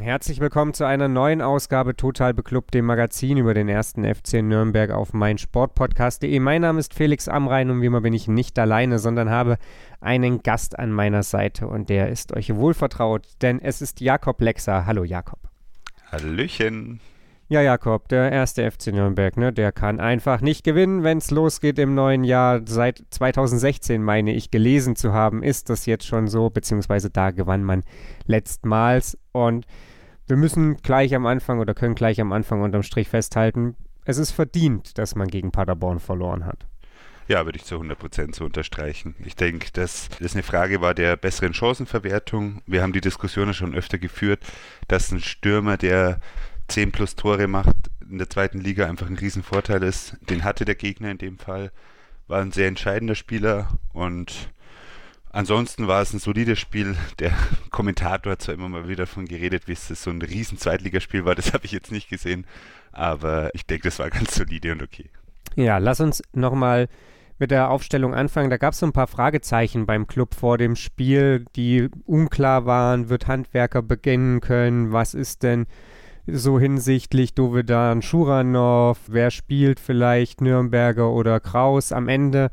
Herzlich willkommen zu einer neuen Ausgabe Total Beklubbt, dem Magazin über den ersten FC Nürnberg auf meinsportpodcast.de. Mein Name ist Felix Amrein und wie immer bin ich nicht alleine, sondern habe einen Gast an meiner Seite und der ist euch wohlvertraut, denn es ist Jakob Lexer. Hallo Jakob. Hallöchen. Ja, Jakob, der erste FC Nürnberg, ne, der kann einfach nicht gewinnen, wenn es losgeht im neuen Jahr. Seit 2016, meine ich, gelesen zu haben, ist das jetzt schon so, beziehungsweise da gewann man letztmals. Und wir müssen gleich am Anfang oder können gleich am Anfang unterm Strich festhalten, es ist verdient, dass man gegen Paderborn verloren hat. Ja, würde ich zu 100% so unterstreichen. Ich denke, dass das eine Frage war der besseren Chancenverwertung. Wir haben die Diskussion schon öfter geführt, dass ein Stürmer, der 10 plus Tore macht, in der zweiten Liga einfach ein Riesenvorteil ist. Den hatte der Gegner in dem Fall. War ein sehr entscheidender Spieler und ansonsten war es ein solides Spiel. Der Kommentator hat zwar immer mal wieder davon geredet, wie es so ein riesen Zweitligaspiel war. Das habe ich jetzt nicht gesehen, aber ich denke, das war ganz solide und okay. Ja, lass uns nochmal mit der Aufstellung anfangen. Da gab es so ein paar Fragezeichen beim Club vor dem Spiel, die unklar waren. Wird Handwerker beginnen können? Was ist denn so hinsichtlich Dovedan Schuranov, wer spielt vielleicht Nürnberger oder Kraus. Am Ende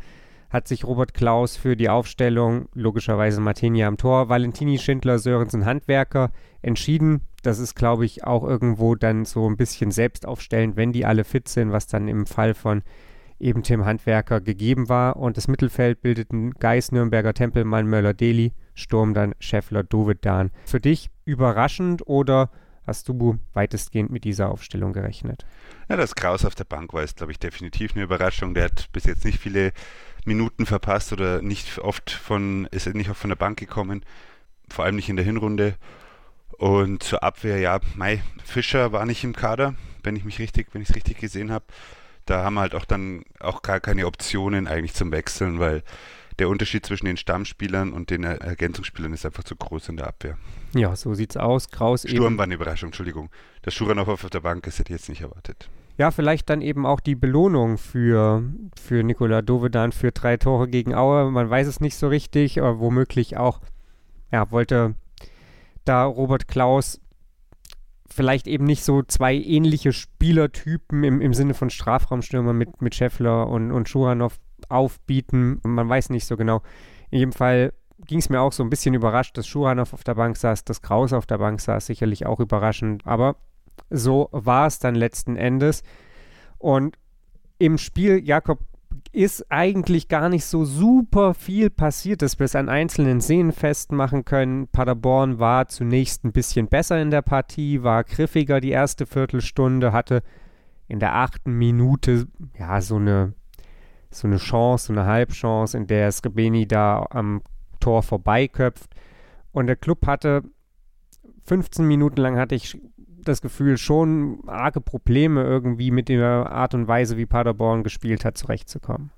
hat sich Robert Klaus für die Aufstellung, logischerweise Martinia am Tor, Valentini, Schindler, Sörensen, Handwerker entschieden. Das ist, glaube ich, auch irgendwo dann so ein bisschen selbstaufstellend, wenn die alle fit sind, was dann im Fall von eben Tim Handwerker gegeben war. Und das Mittelfeld bildeten Geis, Nürnberger, Tempelmann, Möller, Deli, Sturm dann Scheffler, Dovedan. Für dich überraschend oder Hast du weitestgehend mit dieser Aufstellung gerechnet? Ja, dass Kraus auf der Bank war, ist, glaube ich, definitiv eine Überraschung. Der hat bis jetzt nicht viele Minuten verpasst oder nicht oft von, ist nicht oft von der Bank gekommen, vor allem nicht in der Hinrunde. Und zur Abwehr, ja, Mai Fischer war nicht im Kader, wenn ich mich richtig, wenn ich es richtig gesehen habe. Da haben wir halt auch dann auch gar keine Optionen eigentlich zum Wechseln, weil der Unterschied zwischen den Stammspielern und den Ergänzungsspielern ist einfach zu groß in der Abwehr. Ja, so sieht's aus. Kraus Sturm eben. war eine Überraschung, Entschuldigung. Dass Schuranov auf der Bank ist, hätte ich jetzt nicht erwartet. Ja, vielleicht dann eben auch die Belohnung für, für Nikola Dovedan für drei Tore gegen Aue. Man weiß es nicht so richtig, aber womöglich auch, ja, wollte da Robert Klaus vielleicht eben nicht so zwei ähnliche Spielertypen im, im Sinne von Strafraumstürmer mit, mit Scheffler und, und Schuranov aufbieten. Man weiß nicht so genau. In jedem Fall ging es mir auch so ein bisschen überrascht, dass Schuranov auf der Bank saß, dass Kraus auf der Bank saß, sicherlich auch überraschend. Aber so war es dann letzten Endes. Und im Spiel, Jakob, ist eigentlich gar nicht so super viel passiert, dass wir es an einzelnen Szenen festmachen können. Paderborn war zunächst ein bisschen besser in der Partie, war griffiger die erste Viertelstunde, hatte in der achten Minute ja so eine so eine Chance, so eine Halbchance, in der Skabeni da am Tor vorbeiköpft. Und der Club hatte 15 Minuten lang hatte ich das Gefühl, schon arge Probleme irgendwie mit der Art und Weise, wie Paderborn gespielt hat, zurechtzukommen.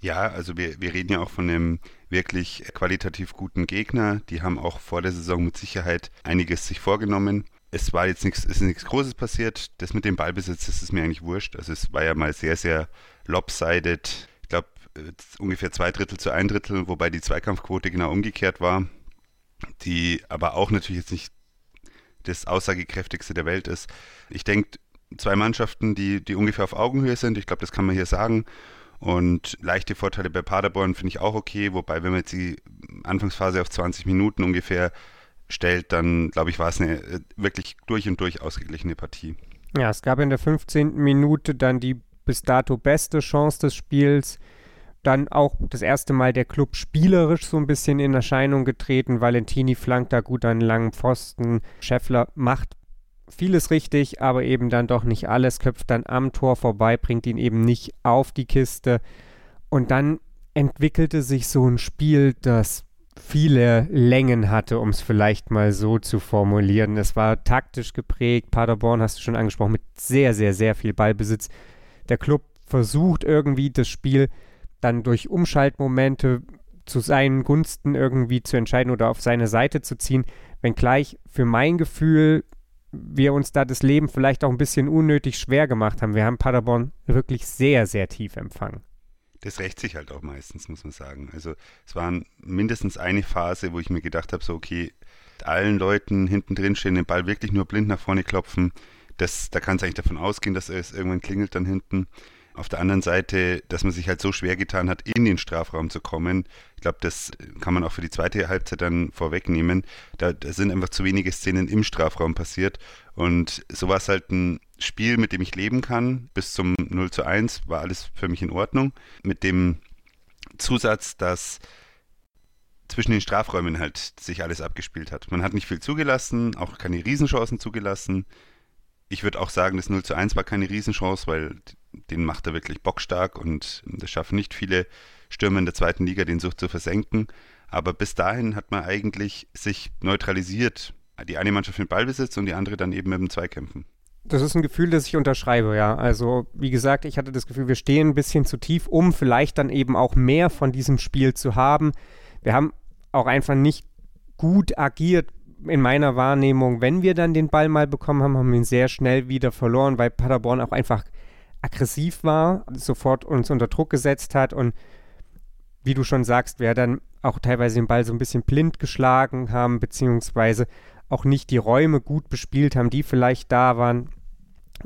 Ja, also wir, wir reden ja auch von einem wirklich qualitativ guten Gegner. Die haben auch vor der Saison mit Sicherheit einiges sich vorgenommen. Es war jetzt nichts, ist nichts Großes passiert. Das mit dem Ballbesitz, das ist mir eigentlich wurscht. Also es war ja mal sehr, sehr lopsided ungefähr zwei Drittel zu ein Drittel, wobei die Zweikampfquote genau umgekehrt war, die aber auch natürlich jetzt nicht das aussagekräftigste der Welt ist. Ich denke, zwei Mannschaften, die, die ungefähr auf Augenhöhe sind, ich glaube, das kann man hier sagen. Und leichte Vorteile bei Paderborn finde ich auch okay, wobei, wenn man jetzt die Anfangsphase auf 20 Minuten ungefähr stellt, dann glaube ich, war es eine äh, wirklich durch und durch ausgeglichene Partie. Ja, es gab in der 15. Minute dann die bis dato beste Chance des Spiels dann auch das erste Mal der Club spielerisch so ein bisschen in Erscheinung getreten. Valentini flankt da gut an langen Pfosten. Scheffler macht vieles richtig, aber eben dann doch nicht alles. Köpft dann am Tor vorbei, bringt ihn eben nicht auf die Kiste. Und dann entwickelte sich so ein Spiel, das viele Längen hatte, um es vielleicht mal so zu formulieren. Es war taktisch geprägt. Paderborn hast du schon angesprochen, mit sehr, sehr, sehr viel Ballbesitz. Der Club versucht irgendwie das Spiel dann durch Umschaltmomente zu seinen Gunsten irgendwie zu entscheiden oder auf seine Seite zu ziehen, wenngleich für mein Gefühl wir uns da das Leben vielleicht auch ein bisschen unnötig schwer gemacht haben. Wir haben Paderborn wirklich sehr, sehr tief empfangen. Das rächt sich halt auch meistens, muss man sagen. Also es war mindestens eine Phase, wo ich mir gedacht habe, so okay, allen Leuten hinten drin stehen, den Ball wirklich nur blind nach vorne klopfen. Das, da kann es eigentlich davon ausgehen, dass es irgendwann klingelt dann hinten. Auf der anderen Seite, dass man sich halt so schwer getan hat, in den Strafraum zu kommen. Ich glaube, das kann man auch für die zweite Halbzeit dann vorwegnehmen. Da, da sind einfach zu wenige Szenen im Strafraum passiert. Und so war es halt ein Spiel, mit dem ich leben kann. Bis zum 0 zu 1 war alles für mich in Ordnung. Mit dem Zusatz, dass zwischen den Strafräumen halt sich alles abgespielt hat. Man hat nicht viel zugelassen, auch keine Riesenchancen zugelassen. Ich würde auch sagen, das 0 zu 1 war keine Riesenchance, weil den macht er wirklich bockstark und das schaffen nicht viele Stürmer in der zweiten Liga, den Sucht zu versenken. Aber bis dahin hat man eigentlich sich neutralisiert. Die eine Mannschaft mit Ballbesitz und die andere dann eben mit dem Zweikämpfen. Das ist ein Gefühl, das ich unterschreibe, ja. Also, wie gesagt, ich hatte das Gefühl, wir stehen ein bisschen zu tief, um vielleicht dann eben auch mehr von diesem Spiel zu haben. Wir haben auch einfach nicht gut agiert in meiner Wahrnehmung. Wenn wir dann den Ball mal bekommen haben, haben wir ihn sehr schnell wieder verloren, weil Paderborn auch einfach aggressiv war, sofort uns unter Druck gesetzt hat und wie du schon sagst, wir dann auch teilweise den Ball so ein bisschen blind geschlagen haben, beziehungsweise auch nicht die Räume gut bespielt haben, die vielleicht da waren.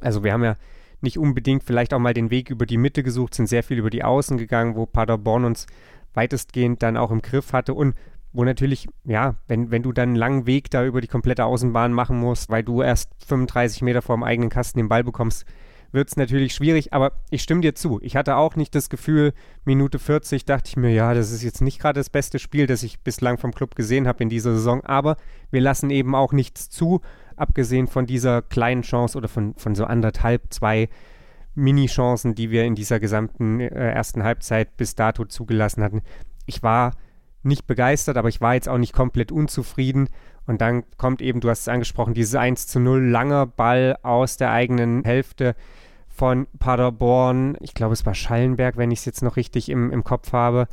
Also wir haben ja nicht unbedingt vielleicht auch mal den Weg über die Mitte gesucht, sind sehr viel über die Außen gegangen, wo Paderborn uns weitestgehend dann auch im Griff hatte und wo natürlich, ja, wenn, wenn du dann einen langen Weg da über die komplette Außenbahn machen musst, weil du erst 35 Meter vor dem eigenen Kasten den Ball bekommst, wird es natürlich schwierig, aber ich stimme dir zu. Ich hatte auch nicht das Gefühl, Minute 40 dachte ich mir, ja, das ist jetzt nicht gerade das beste Spiel, das ich bislang vom Club gesehen habe in dieser Saison, aber wir lassen eben auch nichts zu, abgesehen von dieser kleinen Chance oder von, von so anderthalb, zwei Mini-Chancen, die wir in dieser gesamten äh, ersten Halbzeit bis dato zugelassen hatten. Ich war nicht begeistert, aber ich war jetzt auch nicht komplett unzufrieden. Und dann kommt eben, du hast es angesprochen, dieses 1 zu 0 langer Ball aus der eigenen Hälfte von Paderborn. Ich glaube, es war Schallenberg, wenn ich es jetzt noch richtig im, im Kopf habe,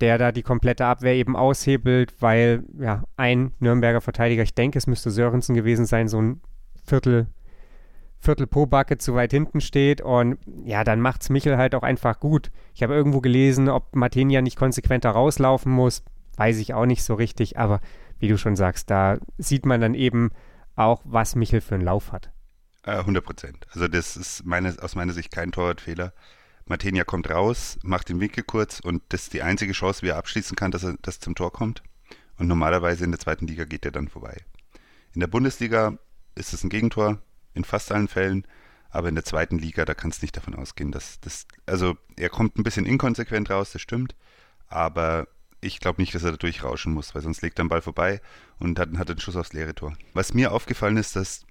der da die komplette Abwehr eben aushebelt, weil ja ein Nürnberger Verteidiger, ich denke, es müsste Sörensen gewesen sein, so ein Viertel Viertel pro Backe zu weit hinten steht. Und ja, dann macht es Michel halt auch einfach gut. Ich habe irgendwo gelesen, ob Martinia nicht konsequenter rauslaufen muss. Weiß ich auch nicht so richtig. Aber wie du schon sagst, da sieht man dann eben auch, was Michel für einen Lauf hat. 100 äh, Prozent. Also das ist meine, aus meiner Sicht kein Torwartfehler. Martinia kommt raus, macht den Winkel kurz und das ist die einzige Chance, wie er abschließen kann, dass er das zum Tor kommt. Und normalerweise in der zweiten Liga geht er dann vorbei. In der Bundesliga ist es ein Gegentor, in fast allen Fällen. Aber in der zweiten Liga, da kannst du nicht davon ausgehen, dass das, also er kommt ein bisschen inkonsequent raus, das stimmt. Aber ich glaube nicht, dass er da durchrauschen muss, weil sonst legt er den Ball vorbei und hat er den Schuss aufs leere Tor. Was mir aufgefallen ist, dass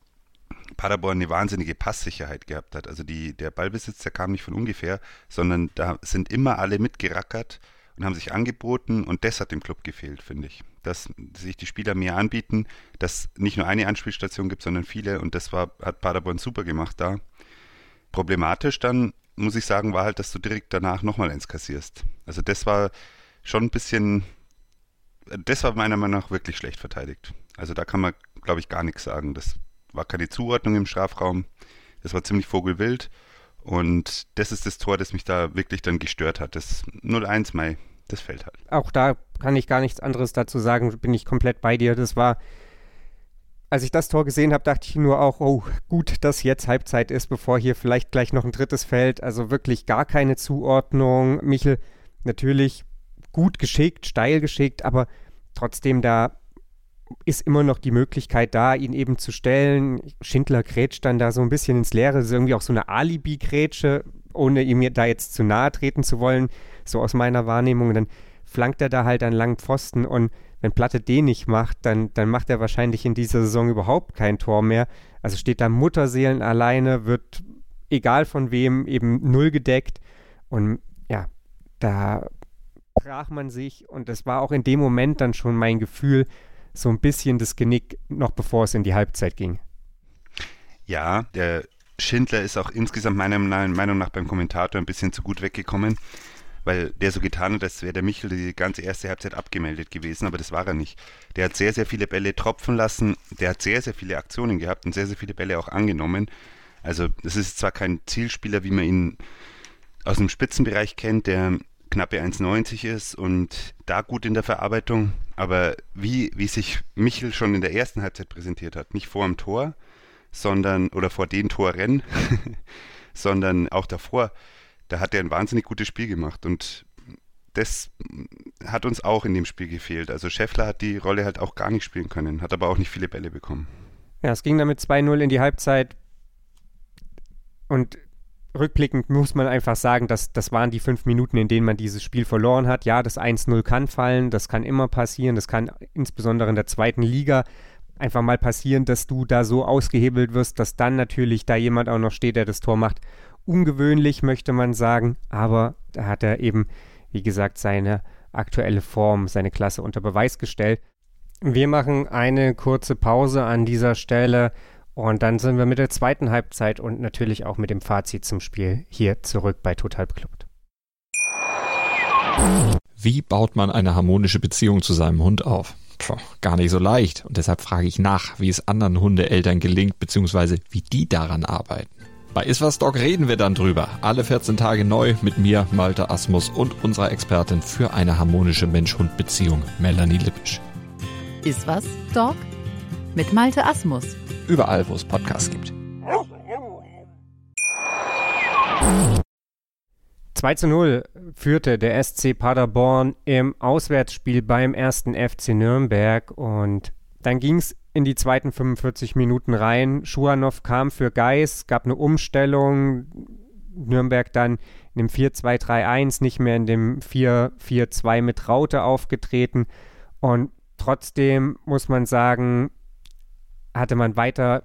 Paderborn eine wahnsinnige Passsicherheit gehabt hat. Also die, der Ballbesitz, der kam nicht von ungefähr, sondern da sind immer alle mitgerackert und haben sich angeboten und das hat dem Club gefehlt, finde ich. Dass sich die Spieler mehr anbieten, dass nicht nur eine Anspielstation gibt, sondern viele und das war, hat Paderborn super gemacht da. Problematisch dann, muss ich sagen, war halt, dass du direkt danach nochmal eins kassierst. Also das war schon ein bisschen, das war meiner Meinung nach wirklich schlecht verteidigt. Also da kann man, glaube ich, gar nichts sagen. Das war keine Zuordnung im Strafraum. Das war ziemlich vogelwild. Und das ist das Tor, das mich da wirklich dann gestört hat. Das 0-1 Mai das fällt halt. Auch da kann ich gar nichts anderes dazu sagen, bin ich komplett bei dir. Das war, als ich das Tor gesehen habe, dachte ich nur auch, oh, gut, dass jetzt Halbzeit ist, bevor hier vielleicht gleich noch ein drittes fällt. Also wirklich gar keine Zuordnung. Michel natürlich gut geschickt, steil geschickt, aber trotzdem da ist immer noch die Möglichkeit da, ihn eben zu stellen. Schindler grätscht dann da so ein bisschen ins Leere. Das ist irgendwie auch so eine Alibi-Grätsche, ohne ihm da jetzt zu nahe treten zu wollen so aus meiner Wahrnehmung. Und dann flankt er da halt einen langen Pfosten und wenn Platte den nicht macht, dann, dann macht er wahrscheinlich in dieser Saison überhaupt kein Tor mehr. Also steht da Mutterseelen alleine, wird egal von wem eben null gedeckt. Und ja, da brach man sich und das war auch in dem Moment dann schon mein Gefühl, so ein bisschen das Genick, noch bevor es in die Halbzeit ging. Ja, der Schindler ist auch insgesamt meiner Meinung nach beim Kommentator ein bisschen zu gut weggekommen weil der so getan hat, als wäre der Michel die ganze erste Halbzeit abgemeldet gewesen, aber das war er nicht. Der hat sehr, sehr viele Bälle tropfen lassen, der hat sehr, sehr viele Aktionen gehabt und sehr, sehr viele Bälle auch angenommen. Also das ist zwar kein Zielspieler, wie man ihn aus dem Spitzenbereich kennt, der knappe 1,90 ist und da gut in der Verarbeitung, aber wie, wie sich Michel schon in der ersten Halbzeit präsentiert hat, nicht vor dem Tor, sondern, oder vor den Toren, sondern auch davor, da hat er ein wahnsinnig gutes Spiel gemacht und das hat uns auch in dem Spiel gefehlt. Also Scheffler hat die Rolle halt auch gar nicht spielen können, hat aber auch nicht viele Bälle bekommen. Ja, es ging damit 2-0 in die Halbzeit und rückblickend muss man einfach sagen, dass das waren die fünf Minuten, in denen man dieses Spiel verloren hat. Ja, das 1-0 kann fallen, das kann immer passieren, das kann insbesondere in der zweiten Liga einfach mal passieren, dass du da so ausgehebelt wirst, dass dann natürlich da jemand auch noch steht, der das Tor macht. Ungewöhnlich möchte man sagen, aber da hat er eben, wie gesagt, seine aktuelle Form, seine Klasse unter Beweis gestellt. Wir machen eine kurze Pause an dieser Stelle und dann sind wir mit der zweiten Halbzeit und natürlich auch mit dem Fazit zum Spiel hier zurück bei Total Beklubbt. Wie baut man eine harmonische Beziehung zu seinem Hund auf? Puh, gar nicht so leicht. Und deshalb frage ich nach, wie es anderen Hundeeltern gelingt, beziehungsweise wie die daran arbeiten. Bei Iswas Dog reden wir dann drüber. Alle 14 Tage neu mit mir, Malte Asmus und unserer Expertin für eine harmonische Mensch-Hund-Beziehung, Melanie Lippisch. Iswas Dog mit Malte Asmus. Überall, wo es Podcasts gibt. 2 zu 0 führte der SC Paderborn im Auswärtsspiel beim ersten FC Nürnberg und dann ging es in die zweiten 45 Minuten rein. Schuanow kam für Geis, gab eine Umstellung. Nürnberg dann in dem 4-2-3-1, nicht mehr in dem 4-4-2 mit Raute aufgetreten. Und trotzdem muss man sagen, hatte man weiter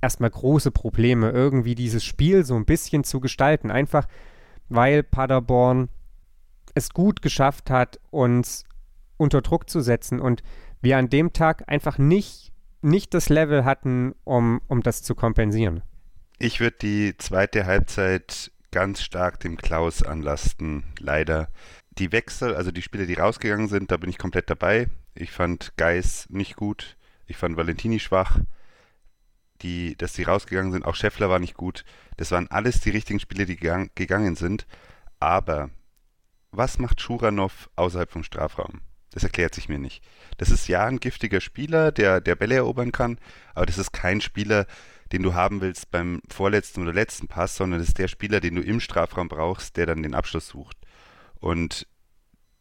erstmal große Probleme, irgendwie dieses Spiel so ein bisschen zu gestalten. Einfach weil Paderborn es gut geschafft hat, uns unter Druck zu setzen und wir an dem Tag einfach nicht, nicht das Level hatten, um, um das zu kompensieren. Ich würde die zweite Halbzeit ganz stark dem Klaus anlasten, leider. Die Wechsel, also die Spieler, die rausgegangen sind, da bin ich komplett dabei. Ich fand Geis nicht gut. Ich fand Valentini schwach. Die, dass sie rausgegangen sind, auch Scheffler war nicht gut. Das waren alles die richtigen Spiele, die gegangen, gegangen sind. Aber was macht Schuranov außerhalb vom Strafraum? Das erklärt sich mir nicht. Das ist ja ein giftiger Spieler, der, der Bälle erobern kann, aber das ist kein Spieler, den du haben willst beim vorletzten oder letzten Pass, sondern das ist der Spieler, den du im Strafraum brauchst, der dann den Abschluss sucht. Und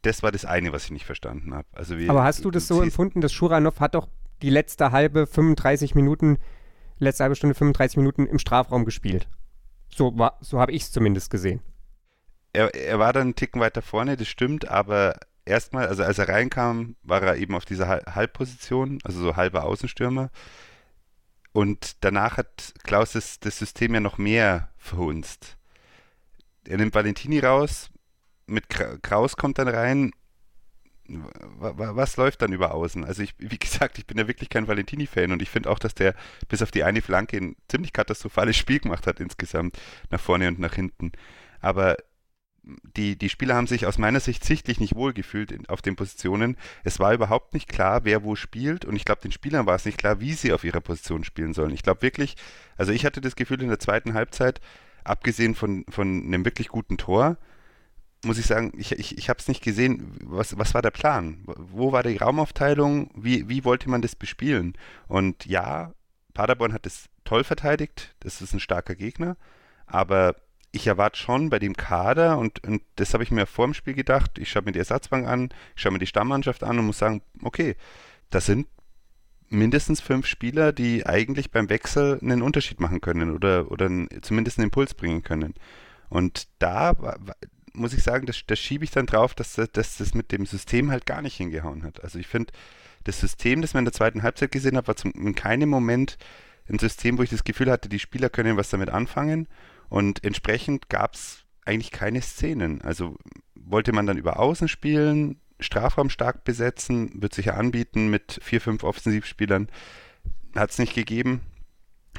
das war das eine, was ich nicht verstanden habe. Also aber hast du das so empfunden, dass Schuranov hat doch die letzte halbe 35 Minuten, letzte halbe Stunde 35 Minuten im Strafraum gespielt. So, so habe ich es zumindest gesehen. Er, er war dann einen Ticken weiter vorne, das stimmt, aber erstmal, also als er reinkam, war er eben auf dieser Halbposition, also so halber Außenstürmer. Und danach hat Klaus das, das System ja noch mehr verhunzt. Er nimmt Valentini raus, mit Kraus kommt dann rein was läuft dann über außen? Also ich, wie gesagt, ich bin ja wirklich kein Valentini-Fan und ich finde auch, dass der bis auf die eine Flanke ein ziemlich katastrophales Spiel gemacht hat insgesamt, nach vorne und nach hinten. Aber die, die Spieler haben sich aus meiner Sicht sichtlich nicht wohlgefühlt in, auf den Positionen. Es war überhaupt nicht klar, wer wo spielt und ich glaube, den Spielern war es nicht klar, wie sie auf ihrer Position spielen sollen. Ich glaube wirklich, also ich hatte das Gefühl in der zweiten Halbzeit, abgesehen von, von einem wirklich guten Tor, muss ich sagen, ich, ich, ich habe es nicht gesehen. Was, was war der Plan? Wo war die Raumaufteilung? Wie, wie wollte man das bespielen? Und ja, Paderborn hat es toll verteidigt. Das ist ein starker Gegner. Aber ich erwarte schon bei dem Kader, und, und das habe ich mir vor dem Spiel gedacht, ich schaue mir die Ersatzbank an, ich schaue mir die Stammmannschaft an und muss sagen, okay, das sind mindestens fünf Spieler, die eigentlich beim Wechsel einen Unterschied machen können oder, oder zumindest einen Impuls bringen können. Und da muss ich sagen, das, das schiebe ich dann drauf, dass, dass das mit dem System halt gar nicht hingehauen hat. Also ich finde, das System, das man in der zweiten Halbzeit gesehen hat, war zum, in keinem Moment ein System, wo ich das Gefühl hatte, die Spieler können was damit anfangen. Und entsprechend gab es eigentlich keine Szenen. Also wollte man dann über Außen spielen, Strafraum stark besetzen, wird sich ja anbieten mit vier, fünf Offensivspielern. Hat es nicht gegeben.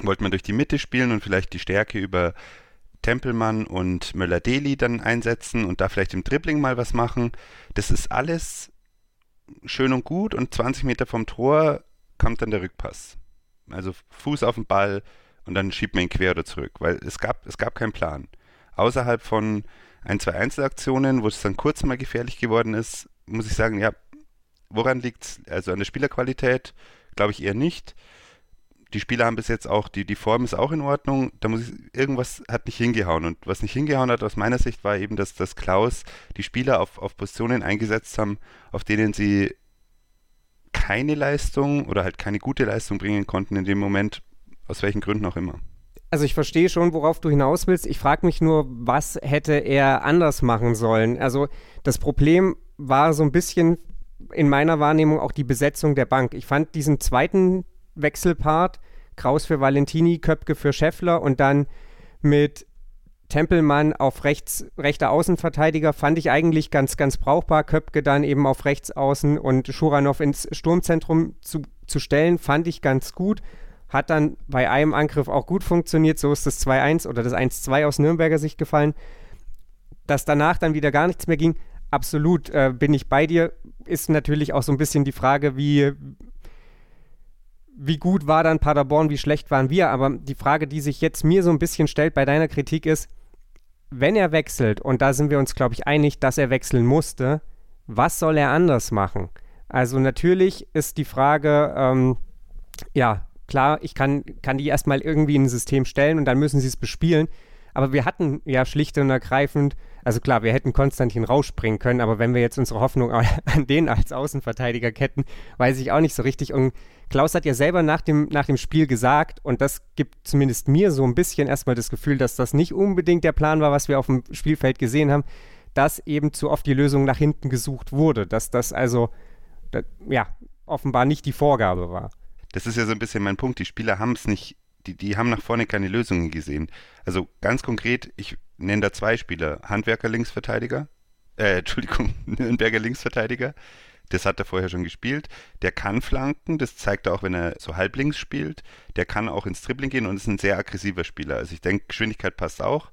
Wollte man durch die Mitte spielen und vielleicht die Stärke über Tempelmann und Möller-Deli dann einsetzen und da vielleicht im Dribbling mal was machen. Das ist alles schön und gut und 20 Meter vom Tor kommt dann der Rückpass. Also Fuß auf den Ball und dann schiebt man ihn quer oder zurück, weil es gab, es gab keinen Plan. Außerhalb von ein, zwei Einzelaktionen, wo es dann kurz mal gefährlich geworden ist, muss ich sagen, ja, woran liegt es? Also an der Spielerqualität glaube ich eher nicht. Die Spieler haben bis jetzt auch, die, die Form ist auch in Ordnung. Da muss ich, irgendwas hat nicht hingehauen. Und was nicht hingehauen hat aus meiner Sicht war eben, dass, dass Klaus die Spieler auf, auf Positionen eingesetzt haben, auf denen sie keine Leistung oder halt keine gute Leistung bringen konnten in dem Moment, aus welchen Gründen auch immer. Also ich verstehe schon, worauf du hinaus willst. Ich frage mich nur, was hätte er anders machen sollen? Also das Problem war so ein bisschen in meiner Wahrnehmung auch die Besetzung der Bank. Ich fand diesen zweiten Wechselpart, Kraus für Valentini, Köpke für Scheffler und dann mit Tempelmann auf rechts, rechter Außenverteidiger fand ich eigentlich ganz, ganz brauchbar. Köpke dann eben auf rechts außen und Schuranov ins Sturmzentrum zu, zu stellen, fand ich ganz gut. Hat dann bei einem Angriff auch gut funktioniert. So ist das 2-1 oder das 1-2 aus Nürnberger Sicht gefallen. Dass danach dann wieder gar nichts mehr ging, absolut äh, bin ich bei dir. Ist natürlich auch so ein bisschen die Frage, wie, wie gut war dann Paderborn, wie schlecht waren wir. Aber die Frage, die sich jetzt mir so ein bisschen stellt bei deiner Kritik ist, wenn er wechselt, und da sind wir uns, glaube ich, einig, dass er wechseln musste, was soll er anders machen? Also natürlich ist die Frage, ähm, ja, klar, ich kann, kann die erstmal irgendwie in ein System stellen und dann müssen sie es bespielen. Aber wir hatten ja schlicht und ergreifend, also klar, wir hätten Konstantin rausspringen können, aber wenn wir jetzt unsere Hoffnung an den als Außenverteidiger ketten, weiß ich auch nicht so richtig. Und Klaus hat ja selber nach dem, nach dem Spiel gesagt, und das gibt zumindest mir so ein bisschen erstmal das Gefühl, dass das nicht unbedingt der Plan war, was wir auf dem Spielfeld gesehen haben, dass eben zu oft die Lösung nach hinten gesucht wurde, dass das also, ja, offenbar nicht die Vorgabe war. Das ist ja so ein bisschen mein Punkt. Die Spieler haben es nicht die, die haben nach vorne keine Lösungen gesehen. Also ganz konkret, ich nenne da zwei Spieler. Handwerker Linksverteidiger, äh, Entschuldigung, Nürnberger Linksverteidiger. Das hat er vorher schon gespielt. Der kann flanken, das zeigt er auch, wenn er so halblinks spielt. Der kann auch ins Dribbling gehen und ist ein sehr aggressiver Spieler. Also ich denke, Geschwindigkeit passt auch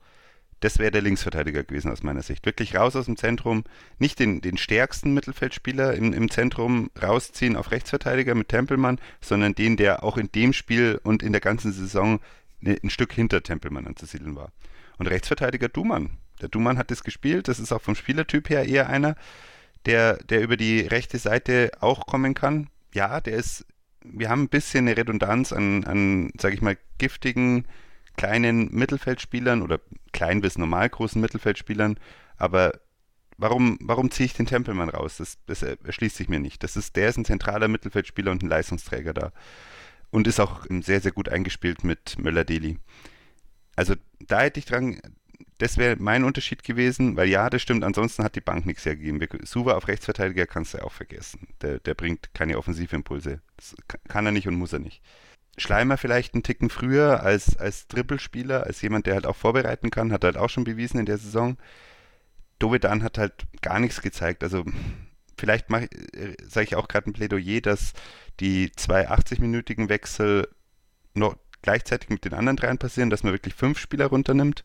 das wäre der Linksverteidiger gewesen aus meiner Sicht. Wirklich raus aus dem Zentrum, nicht den, den stärksten Mittelfeldspieler im, im Zentrum rausziehen auf Rechtsverteidiger mit Tempelmann, sondern den, der auch in dem Spiel und in der ganzen Saison ne, ein Stück hinter Tempelmann anzusiedeln war. Und Rechtsverteidiger Dumann. Der Dumann hat das gespielt, das ist auch vom Spielertyp her eher einer, der, der über die rechte Seite auch kommen kann. Ja, der ist, wir haben ein bisschen eine Redundanz an, an sage ich mal, giftigen kleinen Mittelfeldspielern oder klein bis normal großen Mittelfeldspielern, aber warum, warum ziehe ich den Tempelmann raus? Das, das erschließt sich mir nicht. Das ist, der ist ein zentraler Mittelfeldspieler und ein Leistungsträger da. Und ist auch sehr, sehr gut eingespielt mit Möller-Deli. Also da hätte ich dran, das wäre mein Unterschied gewesen, weil ja, das stimmt, ansonsten hat die Bank nichts hergegeben. Suva auf Rechtsverteidiger kannst du auch vergessen. Der, der bringt keine Offensivimpulse. Das kann er nicht und muss er nicht. Schleimer vielleicht einen Ticken früher als, als Trippelspieler, als jemand, der halt auch vorbereiten kann, hat halt auch schon bewiesen in der Saison. Dovedan hat halt gar nichts gezeigt. Also vielleicht sage ich auch gerade ein Plädoyer, dass die zwei 80-minütigen Wechsel noch gleichzeitig mit den anderen dreien passieren, dass man wirklich fünf Spieler runternimmt.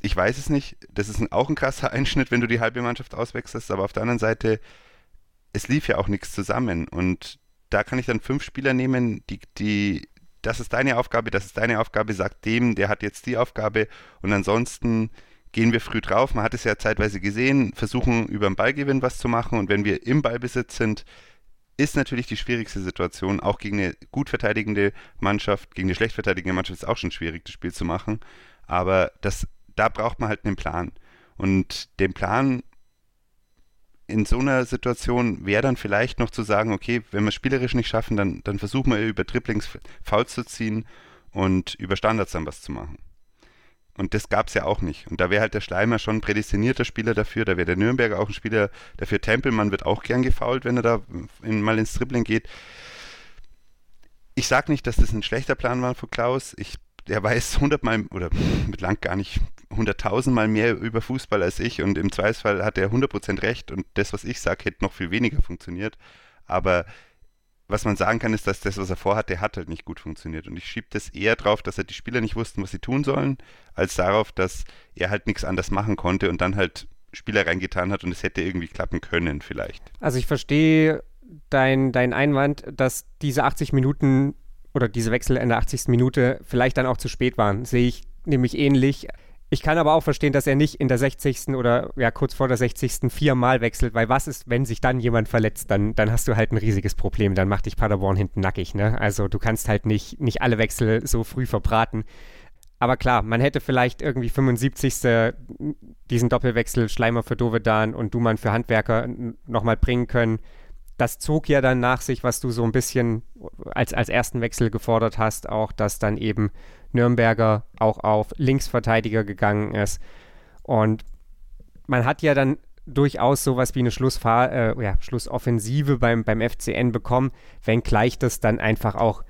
Ich weiß es nicht. Das ist ein, auch ein krasser Einschnitt, wenn du die halbe Mannschaft auswechselst, aber auf der anderen Seite, es lief ja auch nichts zusammen und da kann ich dann fünf Spieler nehmen, die, die, das ist deine Aufgabe, das ist deine Aufgabe, sagt dem, der hat jetzt die Aufgabe und ansonsten gehen wir früh drauf. Man hat es ja zeitweise gesehen, versuchen über den Ballgewinn was zu machen und wenn wir im Ballbesitz sind, ist natürlich die schwierigste Situation, auch gegen eine gut verteidigende Mannschaft, gegen eine schlecht verteidigende Mannschaft ist auch schon schwierig, das Spiel zu machen. Aber das, da braucht man halt einen Plan. Und den Plan in so einer Situation wäre dann vielleicht noch zu sagen, okay, wenn wir es spielerisch nicht schaffen, dann, dann versuchen wir über Dribblings Fouls zu ziehen und über Standards dann was zu machen. Und das gab es ja auch nicht. Und da wäre halt der Schleimer schon ein prädestinierter Spieler dafür, da wäre der Nürnberger auch ein Spieler dafür. Tempelmann wird auch gern gefault, wenn er da in, mal ins Dribbling geht. Ich sage nicht, dass das ein schlechter Plan war von Klaus. Ich, der weiß hundertmal oder mit lang gar nicht hunderttausendmal mehr über Fußball als ich und im Zweifelsfall hat er 100% recht und das, was ich sage, hätte noch viel weniger funktioniert. Aber was man sagen kann, ist, dass das, was er vorhat, der hat halt nicht gut funktioniert. Und ich schiebe das eher drauf, dass er die Spieler nicht wussten, was sie tun sollen, als darauf, dass er halt nichts anders machen konnte und dann halt Spieler reingetan hat und es hätte irgendwie klappen können vielleicht. Also ich verstehe dein, dein Einwand, dass diese 80 Minuten oder diese Wechsel in der 80. Minute vielleicht dann auch zu spät waren. Sehe ich nämlich ähnlich. Ich kann aber auch verstehen, dass er nicht in der 60. oder ja kurz vor der 60. viermal wechselt, weil was ist, wenn sich dann jemand verletzt, dann, dann hast du halt ein riesiges Problem, dann macht dich Paderborn hinten nackig, ne? Also du kannst halt nicht, nicht alle Wechsel so früh verbraten. Aber klar, man hätte vielleicht irgendwie 75. diesen Doppelwechsel Schleimer für Dovedan und Dumann für Handwerker nochmal bringen können. Das zog ja dann nach sich, was du so ein bisschen als, als ersten Wechsel gefordert hast, auch dass dann eben Nürnberger auch auf Linksverteidiger gegangen ist. Und man hat ja dann durchaus sowas wie eine Schlussfahr äh, ja, Schlussoffensive beim, beim FCN bekommen, wenngleich das dann einfach auch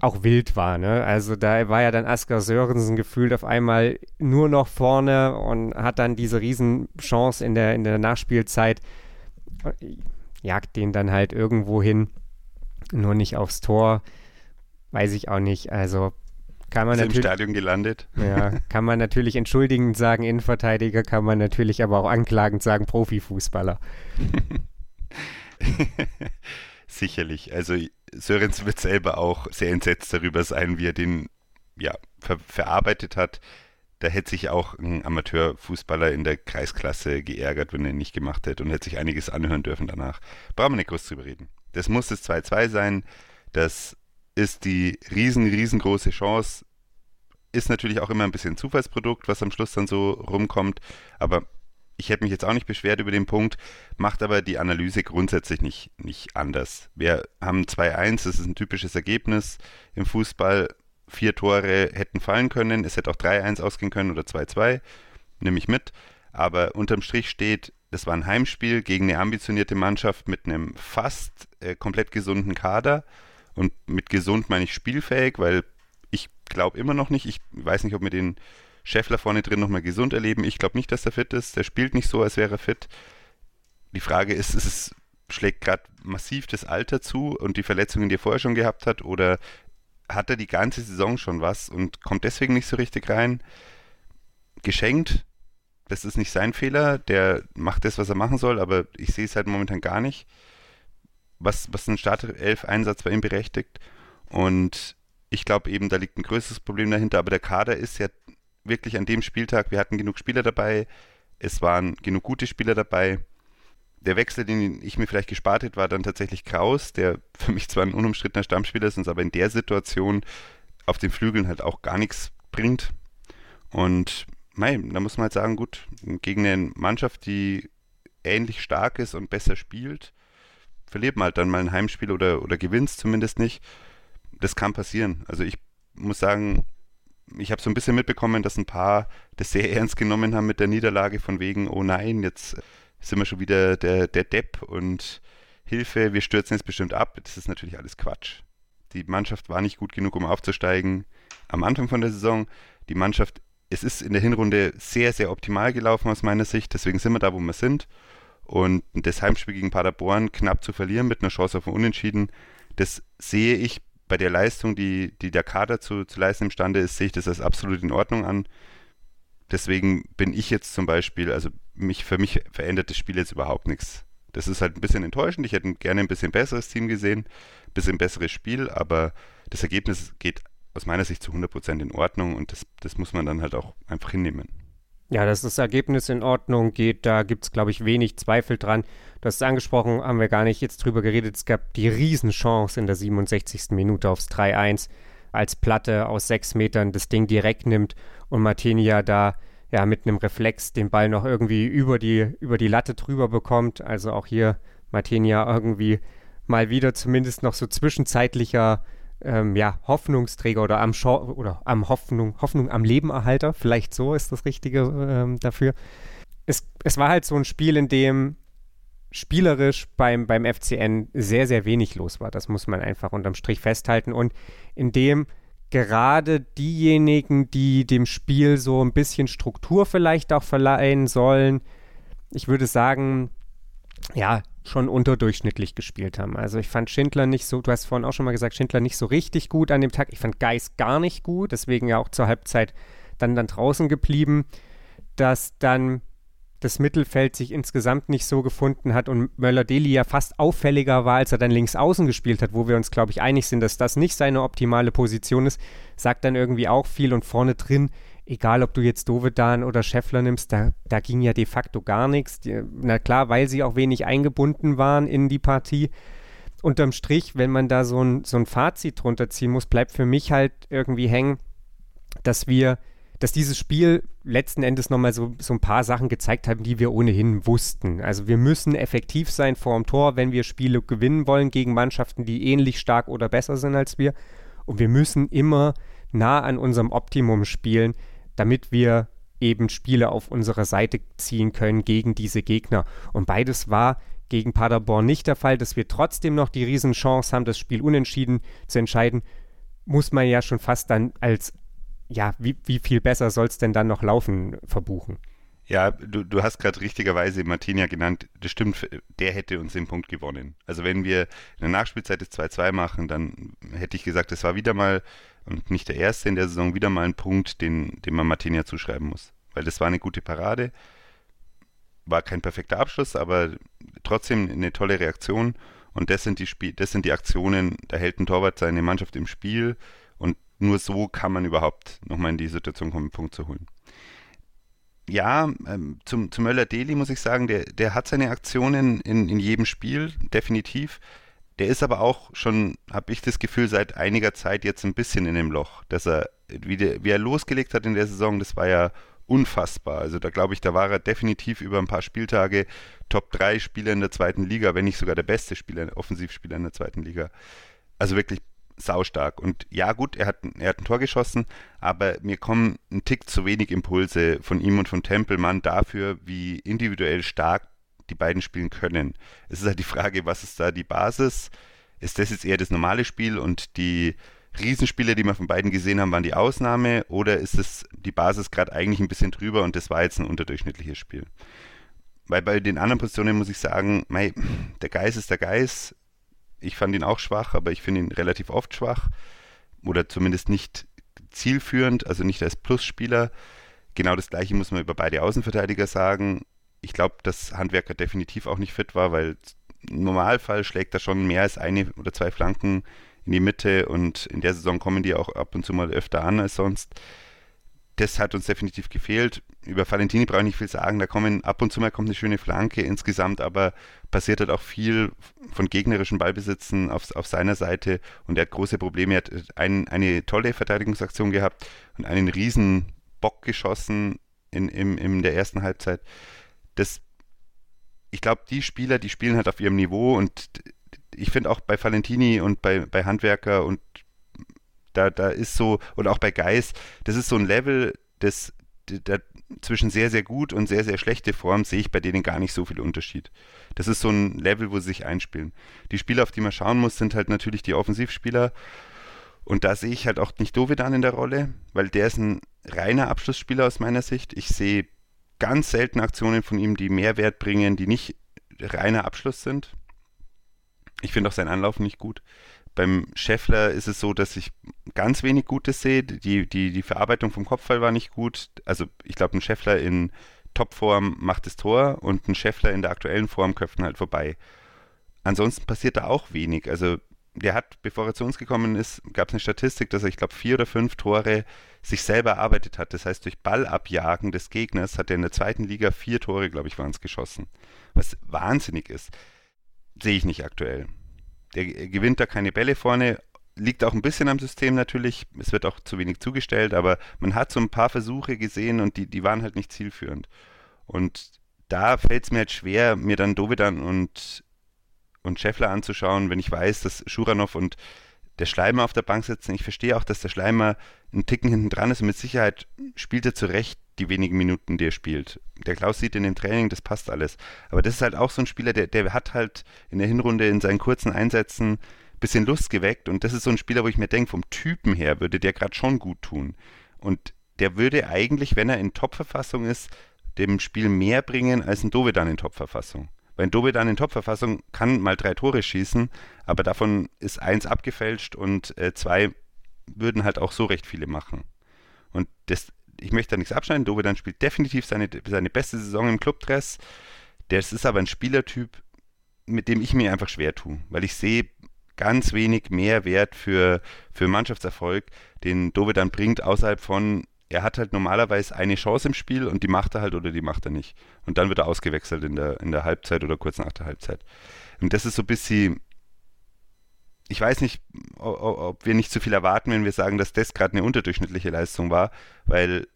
auch wild war. Ne? Also da war ja dann Asker Sörensen gefühlt auf einmal nur noch vorne und hat dann diese Riesenchance in der, in der Nachspielzeit, jagt den dann halt irgendwo hin, nur nicht aufs Tor. Weiß ich auch nicht. Also kann man natürlich. im Stadion gelandet. Ja, kann man natürlich entschuldigend sagen, Innenverteidiger, kann man natürlich aber auch anklagend sagen, Profifußballer. Sicherlich. Also Sörens wird selber auch sehr entsetzt darüber sein, wie er den ja, ver verarbeitet hat. Da hätte sich auch ein Amateurfußballer in der Kreisklasse geärgert, wenn er ihn nicht gemacht hätte und hätte sich einiges anhören dürfen danach. Brauchen wir nicht groß drüber reden. Das muss das 2-2 sein. Das ist die riesen, riesengroße Chance. Ist natürlich auch immer ein bisschen Zufallsprodukt, was am Schluss dann so rumkommt. Aber ich hätte mich jetzt auch nicht beschwert über den Punkt, macht aber die Analyse grundsätzlich nicht, nicht anders. Wir haben 2-1, das ist ein typisches Ergebnis im Fußball. Vier Tore hätten fallen können, es hätte auch 3-1 ausgehen können oder 2-2, nehme ich mit. Aber unterm Strich steht, das war ein Heimspiel gegen eine ambitionierte Mannschaft mit einem fast äh, komplett gesunden Kader. Und mit gesund meine ich spielfähig, weil ich glaube immer noch nicht, ich weiß nicht, ob wir den Scheffler vorne drin nochmal gesund erleben. Ich glaube nicht, dass er fit ist. Der spielt nicht so, als wäre er fit. Die Frage ist, ist es schlägt gerade massiv das Alter zu und die Verletzungen, die er vorher schon gehabt hat, oder hat er die ganze Saison schon was und kommt deswegen nicht so richtig rein? Geschenkt, das ist nicht sein Fehler, der macht das, was er machen soll, aber ich sehe es halt momentan gar nicht, was, was ein Startelf-Einsatz bei ihm berechtigt. Und ich glaube eben, da liegt ein größeres Problem dahinter, aber der Kader ist ja wirklich an dem Spieltag, wir hatten genug Spieler dabei, es waren genug gute Spieler dabei. Der Wechsel, den ich mir vielleicht gespart hätte, war dann tatsächlich Kraus, der für mich zwar ein unumstrittener Stammspieler ist, aber in der Situation auf den Flügeln halt auch gar nichts bringt. Und mei, da muss man halt sagen, gut, gegen eine Mannschaft, die ähnlich stark ist und besser spielt, verliert man halt dann mal ein Heimspiel oder, oder gewinnt zumindest nicht. Das kann passieren. Also ich muss sagen, ich habe so ein bisschen mitbekommen, dass ein paar das sehr ernst genommen haben mit der Niederlage von wegen, oh nein, jetzt sind wir schon wieder der, der Depp und Hilfe, wir stürzen jetzt bestimmt ab. Das ist natürlich alles Quatsch. Die Mannschaft war nicht gut genug, um aufzusteigen am Anfang von der Saison. Die Mannschaft, es ist in der Hinrunde sehr, sehr optimal gelaufen aus meiner Sicht. Deswegen sind wir da, wo wir sind. Und das Heimspiel gegen Paderborn knapp zu verlieren mit einer Chance auf ein Unentschieden, das sehe ich bei der Leistung, die, die der Kader zu, zu leisten imstande ist, sehe ich das als absolut in Ordnung an. Deswegen bin ich jetzt zum Beispiel, also mich, für mich verändert das Spiel jetzt überhaupt nichts. Das ist halt ein bisschen enttäuschend. Ich hätte gerne ein bisschen besseres Team gesehen, ein bisschen besseres Spiel, aber das Ergebnis geht aus meiner Sicht zu 100% in Ordnung und das, das muss man dann halt auch einfach hinnehmen. Ja, dass das Ergebnis in Ordnung geht, da gibt es, glaube ich, wenig Zweifel dran. Du hast es angesprochen, haben wir gar nicht jetzt drüber geredet. Es gab die Riesenchance in der 67. Minute aufs 3-1, als Platte aus sechs Metern das Ding direkt nimmt und Martinia da ja mit einem Reflex den Ball noch irgendwie über die, über die Latte drüber bekommt. Also auch hier Martinia irgendwie mal wieder zumindest noch so zwischenzeitlicher ähm, ja, Hoffnungsträger oder am, Schor oder am Hoffnung, Hoffnung am Lebenerhalter, vielleicht so ist das Richtige ähm, dafür. Es, es war halt so ein Spiel, in dem spielerisch beim, beim FCN sehr, sehr wenig los war. Das muss man einfach unterm Strich festhalten. Und in dem gerade diejenigen, die dem Spiel so ein bisschen Struktur vielleicht auch verleihen sollen, ich würde sagen, ja, schon unterdurchschnittlich gespielt haben. Also ich fand Schindler nicht so, du hast vorhin auch schon mal gesagt, Schindler nicht so richtig gut an dem Tag. Ich fand Geis gar nicht gut, deswegen ja auch zur Halbzeit dann, dann draußen geblieben, dass dann das Mittelfeld sich insgesamt nicht so gefunden hat und Möller-Deli ja fast auffälliger war, als er dann links außen gespielt hat, wo wir uns, glaube ich, einig sind, dass das nicht seine optimale Position ist, sagt dann irgendwie auch viel und vorne drin, egal ob du jetzt Dovedan oder Scheffler nimmst, da, da ging ja de facto gar nichts. Na klar, weil sie auch wenig eingebunden waren in die Partie. Unterm Strich, wenn man da so ein, so ein Fazit drunter ziehen muss, bleibt für mich halt irgendwie hängen, dass wir dass dieses Spiel letzten Endes nochmal so, so ein paar Sachen gezeigt hat, die wir ohnehin wussten. Also wir müssen effektiv sein vor dem Tor, wenn wir Spiele gewinnen wollen gegen Mannschaften, die ähnlich stark oder besser sind als wir. Und wir müssen immer nah an unserem Optimum spielen, damit wir eben Spiele auf unserer Seite ziehen können gegen diese Gegner. Und beides war gegen Paderborn nicht der Fall, dass wir trotzdem noch die Riesenchance haben, das Spiel unentschieden zu entscheiden, muss man ja schon fast dann als ja, wie, wie viel besser soll es denn dann noch laufen, verbuchen? Ja, du, du hast gerade richtigerweise Martinia genannt. Das stimmt, der hätte uns den Punkt gewonnen. Also wenn wir in der Nachspielzeit das 2-2 machen, dann hätte ich gesagt, das war wieder mal, und nicht der erste in der Saison, wieder mal ein Punkt, den, den man Martinia zuschreiben muss. Weil das war eine gute Parade. War kein perfekter Abschluss, aber trotzdem eine tolle Reaktion. Und das sind die Spiel, das sind die Aktionen, da hält ein Torwart seine Mannschaft im Spiel nur so kann man überhaupt nochmal in die Situation kommen, einen Punkt zu holen. Ja, ähm, zum, zum Möller-Deli muss ich sagen, der, der hat seine Aktionen in, in jedem Spiel, definitiv. Der ist aber auch schon, habe ich das Gefühl, seit einiger Zeit jetzt ein bisschen in dem Loch, dass er, wie, der, wie er losgelegt hat in der Saison, das war ja unfassbar. Also da glaube ich, da war er definitiv über ein paar Spieltage Top 3 Spieler in der zweiten Liga, wenn nicht sogar der beste Spieler, Offensivspieler in der zweiten Liga. Also wirklich saustark. Und ja, gut, er hat, er hat ein Tor geschossen, aber mir kommen ein Tick zu wenig Impulse von ihm und von Tempelmann dafür, wie individuell stark die beiden spielen können. Es ist halt die Frage, was ist da die Basis? Ist das jetzt eher das normale Spiel und die Riesenspiele, die wir von beiden gesehen haben, waren die Ausnahme oder ist es die Basis gerade eigentlich ein bisschen drüber und das war jetzt ein unterdurchschnittliches Spiel? Weil bei den anderen Positionen muss ich sagen, mei, der Geist ist der Geist, ich fand ihn auch schwach, aber ich finde ihn relativ oft schwach oder zumindest nicht zielführend, also nicht als Plusspieler. Genau das gleiche muss man über beide Außenverteidiger sagen. Ich glaube, dass Handwerker definitiv auch nicht fit war, weil im Normalfall schlägt er schon mehr als eine oder zwei Flanken in die Mitte und in der Saison kommen die auch ab und zu mal öfter an als sonst das hat uns definitiv gefehlt. Über Valentini brauche ich nicht viel sagen. Da kommen ab und zu mal kommt eine schöne Flanke. Insgesamt aber passiert halt auch viel von gegnerischen Ballbesitzen auf, auf seiner Seite und er hat große Probleme. Er hat ein, eine tolle Verteidigungsaktion gehabt und einen riesen Bock geschossen in, in, in der ersten Halbzeit. Das, ich glaube, die Spieler, die spielen halt auf ihrem Niveau und ich finde auch bei Valentini und bei, bei Handwerker und da, da ist so, und auch bei Geist, das ist so ein Level, das, da, zwischen sehr, sehr gut und sehr, sehr schlechte Form sehe ich bei denen gar nicht so viel Unterschied. Das ist so ein Level, wo sie sich einspielen. Die Spieler, auf die man schauen muss, sind halt natürlich die Offensivspieler. Und da sehe ich halt auch nicht Dovedan in der Rolle, weil der ist ein reiner Abschlussspieler aus meiner Sicht. Ich sehe ganz selten Aktionen von ihm, die Mehrwert bringen, die nicht reiner Abschluss sind. Ich finde auch sein Anlauf nicht gut. Beim Scheffler ist es so, dass ich ganz wenig Gutes sehe. Die, die, die Verarbeitung vom Kopfball war nicht gut. Also ich glaube, ein Scheffler in Topform macht das Tor und ein Scheffler in der aktuellen Form köpft halt vorbei. Ansonsten passiert da auch wenig. Also der hat, bevor er zu uns gekommen ist, gab es eine Statistik, dass er, ich glaube, vier oder fünf Tore sich selber erarbeitet hat. Das heißt, durch Ballabjagen des Gegners hat er in der zweiten Liga vier Tore, glaube ich, waren es geschossen. Was wahnsinnig ist. Sehe ich nicht aktuell. Der gewinnt da keine Bälle vorne, liegt auch ein bisschen am System natürlich. Es wird auch zu wenig zugestellt, aber man hat so ein paar Versuche gesehen und die, die waren halt nicht zielführend. Und da fällt es mir halt schwer, mir dann Dovedan und, und Scheffler anzuschauen, wenn ich weiß, dass Schuranov und der Schleimer auf der Bank sitzen. Ich verstehe auch, dass der Schleimer einen Ticken hinten dran ist mit Sicherheit spielt er zurecht die wenigen Minuten, die er spielt. Der Klaus sieht in dem Training, das passt alles. Aber das ist halt auch so ein Spieler, der, der hat halt in der Hinrunde in seinen kurzen Einsätzen ein bisschen Lust geweckt. Und das ist so ein Spieler, wo ich mir denke, vom Typen her würde der gerade schon gut tun. Und der würde eigentlich, wenn er in Top-Verfassung ist, dem Spiel mehr bringen als ein Dovedan in Top-Verfassung. Weil Dobe dann in Topverfassung kann mal drei Tore schießen, aber davon ist eins abgefälscht und äh, zwei würden halt auch so recht viele machen. Und das, ich möchte da nichts abschneiden. Dobe dann spielt definitiv seine, seine beste Saison im Clubdress. Das ist aber ein Spielertyp, mit dem ich mir einfach schwer tue, weil ich sehe ganz wenig Mehrwert für, für Mannschaftserfolg, den Dove dann bringt, außerhalb von, er hat halt normalerweise eine Chance im Spiel und die macht er halt oder die macht er nicht. Und dann wird er ausgewechselt in der, in der Halbzeit oder kurz nach der Halbzeit. Und das ist so ein bisschen, ich weiß nicht, ob, wir nicht zu viel erwarten, wenn wir sagen, dass das gerade eine unterdurchschnittliche Leistung war, weil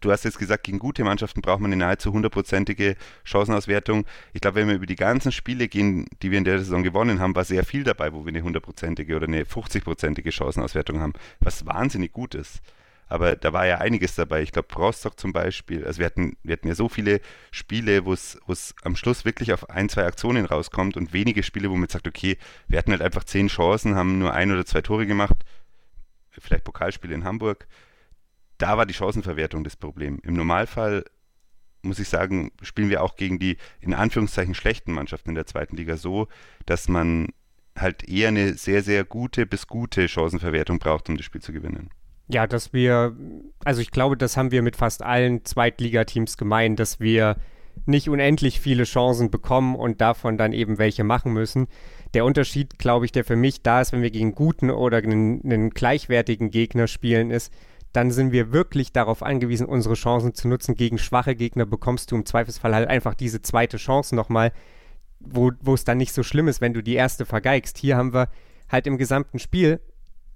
du hast jetzt gesagt, gegen gute Mannschaften braucht man eine nahezu hundertprozentige Chancenauswertung. Ich glaube, wenn wir über die ganzen Spiele gehen, die wir in der Saison gewonnen haben, war sehr viel dabei, wo wir eine hundertprozentige oder eine 50-prozentige Chancenauswertung haben, was wahnsinnig gut ist. Aber da war ja einiges dabei. Ich glaube, Rostock zum Beispiel, also wir hatten, wir hatten ja so viele Spiele, wo es am Schluss wirklich auf ein, zwei Aktionen rauskommt und wenige Spiele, wo man sagt, okay, wir hatten halt einfach zehn Chancen, haben nur ein oder zwei Tore gemacht, vielleicht Pokalspiele in Hamburg da war die Chancenverwertung das Problem. Im Normalfall muss ich sagen, spielen wir auch gegen die in Anführungszeichen schlechten Mannschaften in der zweiten Liga so, dass man halt eher eine sehr, sehr gute bis gute Chancenverwertung braucht, um das Spiel zu gewinnen. Ja, dass wir, also ich glaube, das haben wir mit fast allen Zweitligateams gemeint, dass wir nicht unendlich viele Chancen bekommen und davon dann eben welche machen müssen. Der Unterschied, glaube ich, der für mich da ist, wenn wir gegen guten oder einen, einen gleichwertigen Gegner spielen, ist, dann sind wir wirklich darauf angewiesen, unsere Chancen zu nutzen. Gegen schwache Gegner bekommst du im Zweifelsfall halt einfach diese zweite Chance nochmal, wo es dann nicht so schlimm ist, wenn du die erste vergeigst. Hier haben wir halt im gesamten Spiel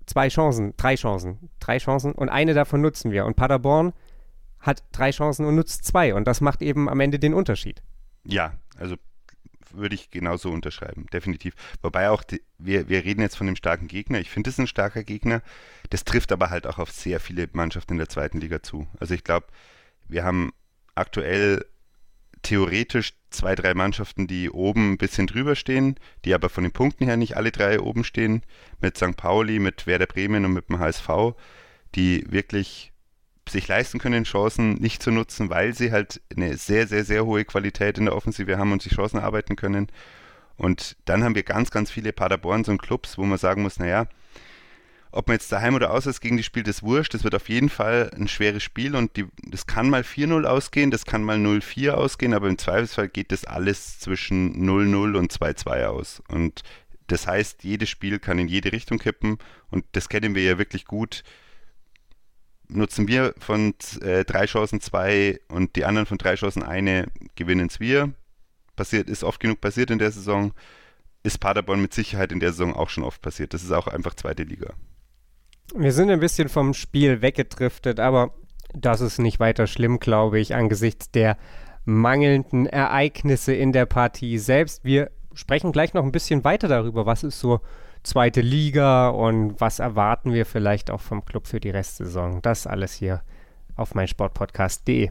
zwei Chancen, drei Chancen, drei Chancen und eine davon nutzen wir. Und Paderborn hat drei Chancen und nutzt zwei und das macht eben am Ende den Unterschied. Ja, also würde ich genauso unterschreiben, definitiv. Wobei auch, die, wir, wir reden jetzt von einem starken Gegner. Ich finde es ein starker Gegner. Das trifft aber halt auch auf sehr viele Mannschaften in der zweiten Liga zu. Also ich glaube, wir haben aktuell theoretisch zwei, drei Mannschaften, die oben ein bisschen drüber stehen, die aber von den Punkten her nicht alle drei oben stehen, mit St. Pauli, mit Werder Bremen und mit dem HSV, die wirklich sich leisten können, Chancen nicht zu nutzen, weil sie halt eine sehr, sehr, sehr hohe Qualität in der Offensive haben und sich Chancen erarbeiten können. Und dann haben wir ganz, ganz viele Paderborns und Clubs, wo man sagen muss, naja, ob man jetzt daheim oder auswärts gegen die spielt, ist wurscht. Das wird auf jeden Fall ein schweres Spiel und die, das kann mal 4-0 ausgehen, das kann mal 0-4 ausgehen, aber im Zweifelsfall geht das alles zwischen 0-0 und 2-2 aus. Und das heißt, jedes Spiel kann in jede Richtung kippen und das kennen wir ja wirklich gut nutzen wir von äh, drei Chancen zwei und die anderen von drei Chancen eine, gewinnen es wir. Passiert, ist oft genug passiert in der Saison. Ist Paderborn mit Sicherheit in der Saison auch schon oft passiert. Das ist auch einfach zweite Liga. Wir sind ein bisschen vom Spiel weggedriftet, aber das ist nicht weiter schlimm, glaube ich, angesichts der mangelnden Ereignisse in der Partie selbst. Wir sprechen gleich noch ein bisschen weiter darüber, was ist so zweite Liga und was erwarten wir vielleicht auch vom Club für die Restsaison. Das alles hier auf meinsportpodcast.de.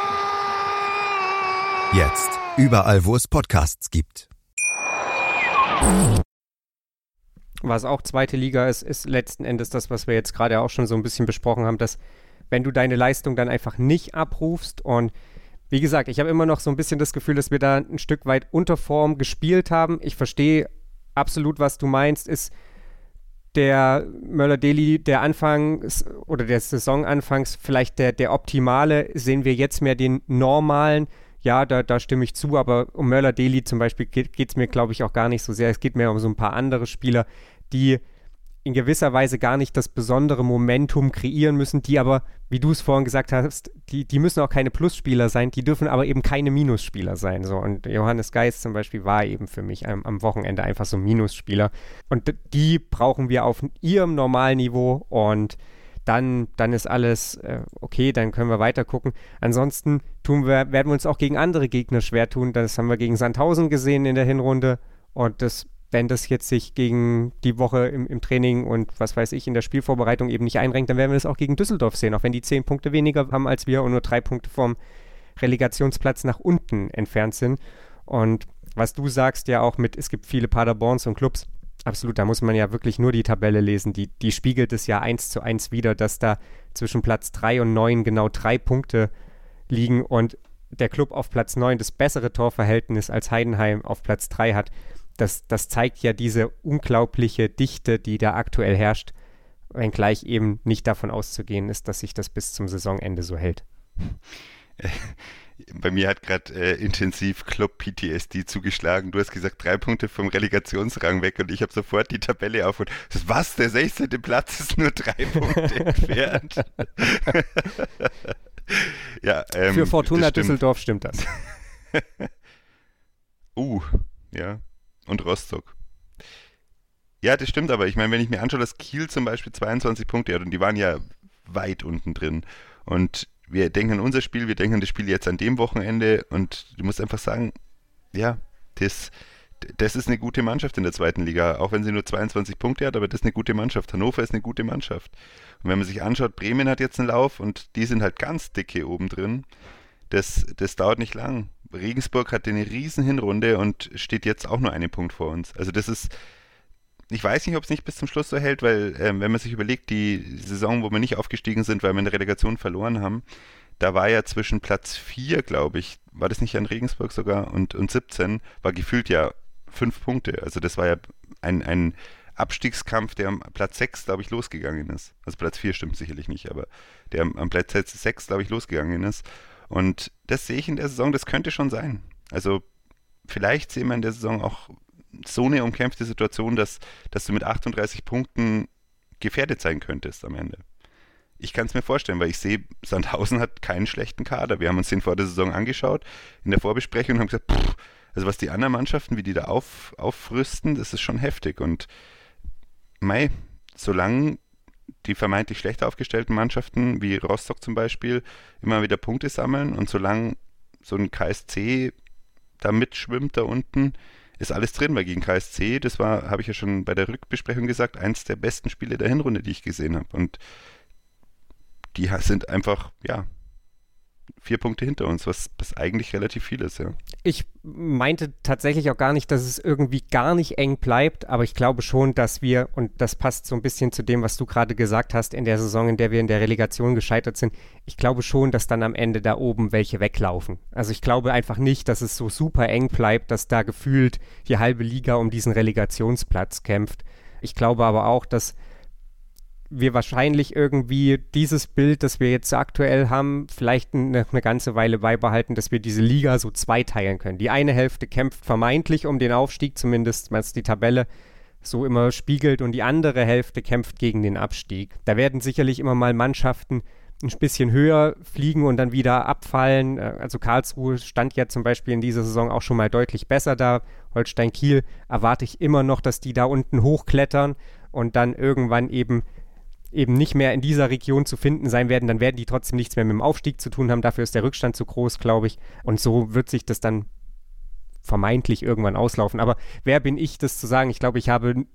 Jetzt überall, wo es Podcasts gibt. Was auch zweite Liga ist, ist letzten Endes das, was wir jetzt gerade auch schon so ein bisschen besprochen haben, dass wenn du deine Leistung dann einfach nicht abrufst und wie gesagt, ich habe immer noch so ein bisschen das Gefühl, dass wir da ein Stück weit unter Form gespielt haben. Ich verstehe absolut, was du meinst, ist der Möller-Deli der Anfangs oder der Saisonanfangs vielleicht der, der optimale. Sehen wir jetzt mehr den normalen? Ja, da, da stimme ich zu, aber um Möller-Deli zum Beispiel geht es mir, glaube ich, auch gar nicht so sehr. Es geht mir um so ein paar andere Spieler, die in gewisser Weise gar nicht das besondere Momentum kreieren müssen, die aber, wie du es vorhin gesagt hast, die, die müssen auch keine Plusspieler sein, die dürfen aber eben keine Minusspieler sein. So. Und Johannes Geist zum Beispiel war eben für mich am, am Wochenende einfach so ein Minusspieler. Und die brauchen wir auf ihrem Normalniveau und dann, dann ist alles äh, okay, dann können wir weiter gucken. Ansonsten tun wir, werden wir uns auch gegen andere Gegner schwer tun. Das haben wir gegen Sandhausen gesehen in der Hinrunde. Und das, wenn das jetzt sich gegen die Woche im, im Training und was weiß ich in der Spielvorbereitung eben nicht einrenkt, dann werden wir das auch gegen Düsseldorf sehen, auch wenn die zehn Punkte weniger haben als wir und nur drei Punkte vom Relegationsplatz nach unten entfernt sind. Und was du sagst ja auch mit, es gibt viele Paderborns und Clubs, Absolut, da muss man ja wirklich nur die Tabelle lesen. Die, die spiegelt es ja eins zu eins wieder, dass da zwischen Platz 3 und 9 genau drei Punkte liegen und der Club auf Platz 9 das bessere Torverhältnis als Heidenheim auf Platz 3 hat. Das, das zeigt ja diese unglaubliche Dichte, die da aktuell herrscht, wenngleich eben nicht davon auszugehen ist, dass sich das bis zum Saisonende so hält. Bei mir hat gerade äh, intensiv Club PTSD zugeschlagen. Du hast gesagt, drei Punkte vom Relegationsrang weg und ich habe sofort die Tabelle auf und was, der 16. Platz ist nur drei Punkte entfernt. ja, ähm, Für Fortuna stimmt. Düsseldorf stimmt das. uh, ja. Und Rostock. Ja, das stimmt, aber ich meine, wenn ich mir anschaue, dass Kiel zum Beispiel 22 Punkte hat und die waren ja weit unten drin. Und wir denken an unser Spiel, wir denken an das Spiel jetzt an dem Wochenende und du musst einfach sagen, ja, das, das ist eine gute Mannschaft in der zweiten Liga, auch wenn sie nur 22 Punkte hat, aber das ist eine gute Mannschaft. Hannover ist eine gute Mannschaft. Und wenn man sich anschaut, Bremen hat jetzt einen Lauf und die sind halt ganz dicke oben drin. Das, das dauert nicht lang. Regensburg hatte eine riesen Hinrunde und steht jetzt auch nur einen Punkt vor uns. Also das ist, ich weiß nicht, ob es nicht bis zum Schluss so hält, weil ähm, wenn man sich überlegt, die Saison, wo wir nicht aufgestiegen sind, weil wir in der Relegation verloren haben, da war ja zwischen Platz 4, glaube ich, war das nicht an Regensburg sogar, und, und 17, war gefühlt ja fünf Punkte. Also das war ja ein, ein Abstiegskampf, der am Platz 6, glaube ich, losgegangen ist. Also Platz 4 stimmt sicherlich nicht, aber der am, Platz 6, glaube ich, losgegangen ist. Und das sehe ich in der Saison, das könnte schon sein. Also vielleicht sehen wir in der Saison auch so eine umkämpfte Situation, dass, dass du mit 38 Punkten gefährdet sein könntest am Ende. Ich kann es mir vorstellen, weil ich sehe, Sandhausen hat keinen schlechten Kader. Wir haben uns den vor der Saison angeschaut in der Vorbesprechung und haben gesagt, pff, also was die anderen Mannschaften, wie die da auf, aufrüsten, das ist schon heftig. Und Mai, solange die vermeintlich schlechter aufgestellten Mannschaften, wie Rostock zum Beispiel, immer wieder Punkte sammeln und solange so ein KSC da mitschwimmt da unten, ist alles drin, weil gegen KSC, das war, habe ich ja schon bei der Rückbesprechung gesagt, eins der besten Spiele der Hinrunde, die ich gesehen habe. Und die sind einfach, ja, vier Punkte hinter uns, was, was eigentlich relativ viel ist, ja. Ich meinte tatsächlich auch gar nicht, dass es irgendwie gar nicht eng bleibt, aber ich glaube schon, dass wir, und das passt so ein bisschen zu dem, was du gerade gesagt hast, in der Saison, in der wir in der Relegation gescheitert sind, ich glaube schon, dass dann am Ende da oben welche weglaufen. Also ich glaube einfach nicht, dass es so super eng bleibt, dass da gefühlt die halbe Liga um diesen Relegationsplatz kämpft. Ich glaube aber auch, dass wir wahrscheinlich irgendwie dieses Bild, das wir jetzt aktuell haben, vielleicht eine, eine, ganze Weile beibehalten, dass wir diese Liga so zweiteilen können. Die eine Hälfte kämpft vermeintlich um den Aufstieg, zumindest wenn es die Tabelle so immer spiegelt, und die andere Hälfte kämpft gegen den Abstieg. Da werden sicherlich immer mal Mannschaften ein bisschen höher fliegen und dann wieder abfallen. Äh, also Karlsruhe stand ja zum Beispiel in dieser Saison auch schon mal deutlich besser da. Holstein Kiel erwarte ich immer noch, dass die da unten hochklettern und dann irgendwann eben eben nicht mehr in dieser Region zu finden sein werden, dann werden die trotzdem nichts mehr mit dem Aufstieg zu tun haben. Dafür ist der Rückstand zu groß, glaube ich. Und so wird sich das dann vermeintlich irgendwann auslaufen. Aber wer bin ich, das zu sagen? Ich glaube, ich habe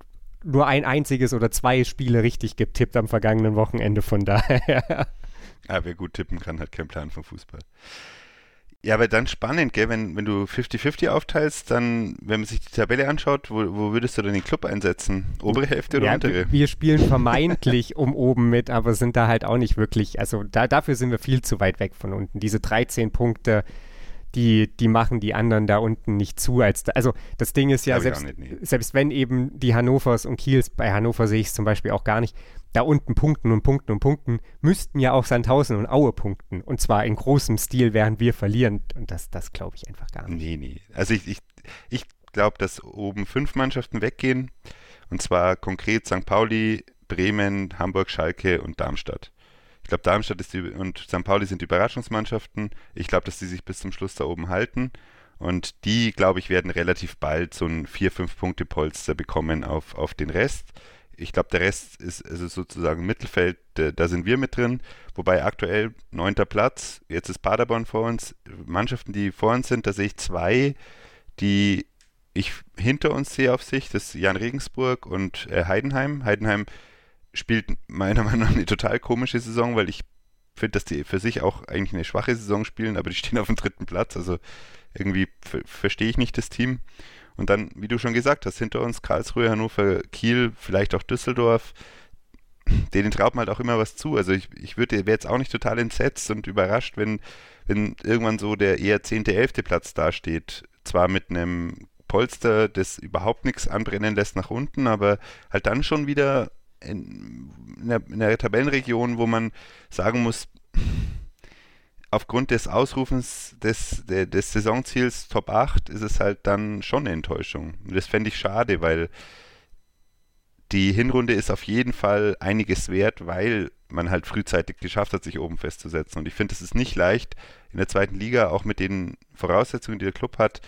nur ein einziges oder zwei Spiele richtig getippt am vergangenen Wochenende, von daher. Ja, wer gut tippen kann, hat keinen Plan vom Fußball. Ja, aber dann spannend, gell? Wenn, wenn du 50-50 aufteilst, dann, wenn man sich die Tabelle anschaut, wo, wo würdest du denn den Club einsetzen? Obere Hälfte oder ja, untere? Wir spielen vermeintlich um oben mit, aber sind da halt auch nicht wirklich, also da, dafür sind wir viel zu weit weg von unten. Diese 13 Punkte, die, die machen die anderen da unten nicht zu. Als da, also das Ding ist ja, selbst, nicht, nee. selbst wenn eben die Hannovers und Kiels, bei Hannover sehe ich es zum Beispiel auch gar nicht, da unten punkten und punkten und punkten, müssten ja auch Sandhausen und Aue punkten. Und zwar in großem Stil, während wir verlieren. Und das, das glaube ich einfach gar nicht. Nee, nee. Also ich, ich, ich glaube, dass oben fünf Mannschaften weggehen. Und zwar konkret St. Pauli, Bremen, Hamburg, Schalke und Darmstadt. Ich glaube, Darmstadt ist die, und St. Pauli sind die Überraschungsmannschaften. Ich glaube, dass die sich bis zum Schluss da oben halten. Und die, glaube ich, werden relativ bald so ein 4-5-Punkte-Polster bekommen auf, auf den Rest Ich glaube, der Rest ist, ist sozusagen Mittelfeld, da sind wir mit drin. Wobei aktuell neunter Platz, jetzt ist Paderborn vor uns. Mannschaften, die vor uns sind, da sehe ich zwei, die ich hinter uns sehe auf sich. Das ist Jan Regensburg und äh, Heidenheim. Heidenheim spielt meiner Meinung nach eine total komische Saison, weil ich finde, dass die für sich auch eigentlich eine schwache Saison spielen, aber die stehen auf dem dritten Platz. Also irgendwie verstehe ich nicht das Team. Und dann, wie du schon gesagt hast, hinter uns Karlsruhe, Hannover, Kiel, vielleicht auch Düsseldorf. Denen traut man halt auch immer was zu. Also ich, ich würde, wäre jetzt auch nicht total entsetzt und überrascht, wenn, wenn irgendwann so der eher 10., 11. Platz dasteht. Zwar mit einem Polster, das überhaupt nichts anbrennen lässt nach unten, aber halt dann schon wieder in, in, der, in der Tabellenregion, wo man sagen muss, aufgrund des Ausrufens des, des, des Saisonziels Top 8 ist es halt dann schon eine Enttäuschung. Und das fände ich schade, weil die Hinrunde ist auf jeden Fall einiges wert, weil man halt frühzeitig geschafft hat, sich oben festzusetzen. Und ich finde, es ist nicht leicht in der zweiten Liga, auch mit den Voraussetzungen, die der Club hat,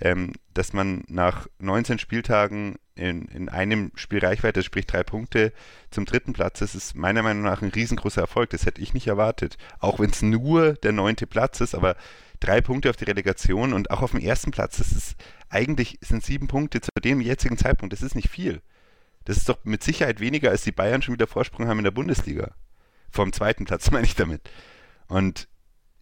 ähm, dass man nach 19 Spieltagen in, in einem Spiel Reichweite, sprich drei Punkte, zum dritten Platz ist, ist meiner Meinung nach ein riesengroßer Erfolg. Das hätte ich nicht erwartet. Auch wenn es nur der neunte Platz ist, aber drei Punkte auf die Relegation und auch auf dem ersten Platz, das ist eigentlich sind sieben Punkte zu dem jetzigen Zeitpunkt. Das ist nicht viel. Das ist doch mit Sicherheit weniger, als die Bayern schon wieder Vorsprung haben in der Bundesliga. Vom zweiten Platz meine ich damit. Und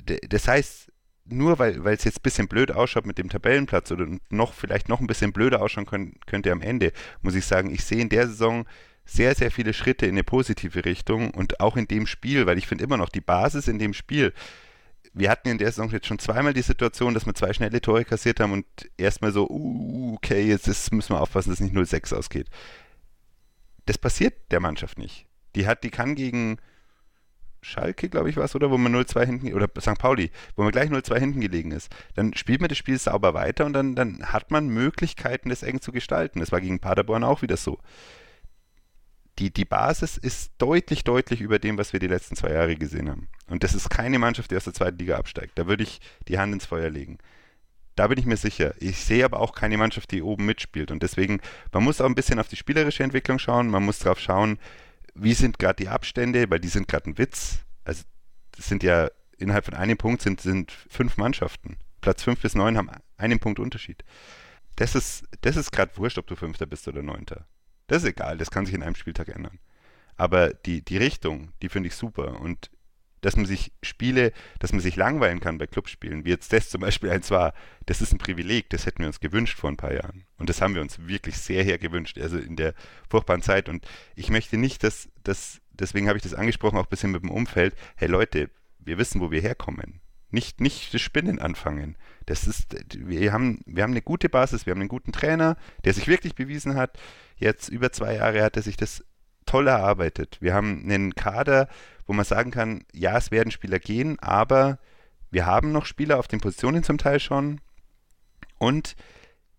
das heißt, nur weil es jetzt ein bisschen blöd ausschaut mit dem Tabellenplatz oder noch vielleicht noch ein bisschen blöder ausschauen können, könnte am Ende, muss ich sagen, ich sehe in der Saison sehr, sehr viele Schritte in eine positive Richtung und auch in dem Spiel, weil ich finde immer noch die Basis in dem Spiel. Wir hatten in der Saison jetzt schon zweimal die Situation, dass wir zwei schnelle Tore kassiert haben und erstmal so, uh, okay, jetzt ist, müssen wir aufpassen, dass nicht 0-6 ausgeht. Das passiert der Mannschaft nicht. Die hat, die kann gegen Schalke, glaube ich, war es, oder? Wo man 0-2 hinten, oder St. Pauli, wo man gleich 0-2 hinten gelegen ist. Dann spielt man das Spiel sauber weiter und dann, dann hat man Möglichkeiten, das eng zu gestalten. Das war gegen Paderborn auch wieder so. Die, die Basis ist deutlich, deutlich über dem, was wir die letzten zwei Jahre gesehen haben. Und das ist keine Mannschaft, die aus der zweiten Liga absteigt. Da würde ich die Hand ins Feuer legen. Da bin ich mir sicher. Ich sehe aber auch keine Mannschaft, die oben mitspielt. Und deswegen, man muss auch ein bisschen auf die spielerische Entwicklung schauen. Man muss darauf schauen, wie sind gerade die Abstände, weil die sind gerade ein Witz. Also das sind ja innerhalb von einem Punkt sind, sind fünf Mannschaften. Platz fünf bis neun haben einen Punkt Unterschied. Das ist, das ist gerade wurscht, ob du Fünfter bist oder Neunter. Das ist egal, das kann sich in einem Spieltag ändern. Aber die, die Richtung, die finde ich super. Und dass man sich Spiele, dass man sich langweilen kann bei Clubspielen, wie jetzt das zum Beispiel eins war, das ist ein Privileg, das hätten wir uns gewünscht vor ein paar Jahren. Und das haben wir uns wirklich sehr her gewünscht, also in der furchtbaren Zeit. Und ich möchte nicht, dass, dass deswegen habe ich das angesprochen, auch ein bisschen mit dem Umfeld, hey Leute, wir wissen, wo wir herkommen. Nicht, nicht das Spinnen anfangen. Das ist, wir haben, wir haben eine gute Basis, wir haben einen guten Trainer, der sich wirklich bewiesen hat. Jetzt über zwei Jahre hat er sich das toll erarbeitet. Wir haben einen Kader, wo man sagen kann, ja, es werden Spieler gehen, aber wir haben noch Spieler auf den Positionen zum Teil schon. Und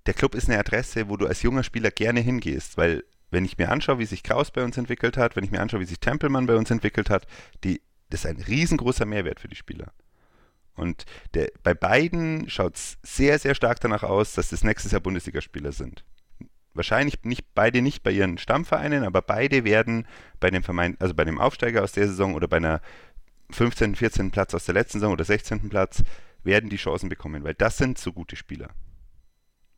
der Club ist eine Adresse, wo du als junger Spieler gerne hingehst, weil wenn ich mir anschaue, wie sich Kraus bei uns entwickelt hat, wenn ich mir anschaue, wie sich Tempelmann bei uns entwickelt hat, die, das ist ein riesengroßer Mehrwert für die Spieler. Und der, bei beiden schaut es sehr, sehr stark danach aus, dass das nächstes Jahr Bundesligaspieler sind wahrscheinlich nicht beide nicht bei ihren Stammvereinen, aber beide werden bei dem Vermeint, also bei dem Aufsteiger aus der Saison oder bei einer 15., 14. Platz aus der letzten Saison oder 16. Platz werden die Chancen bekommen, weil das sind so gute Spieler.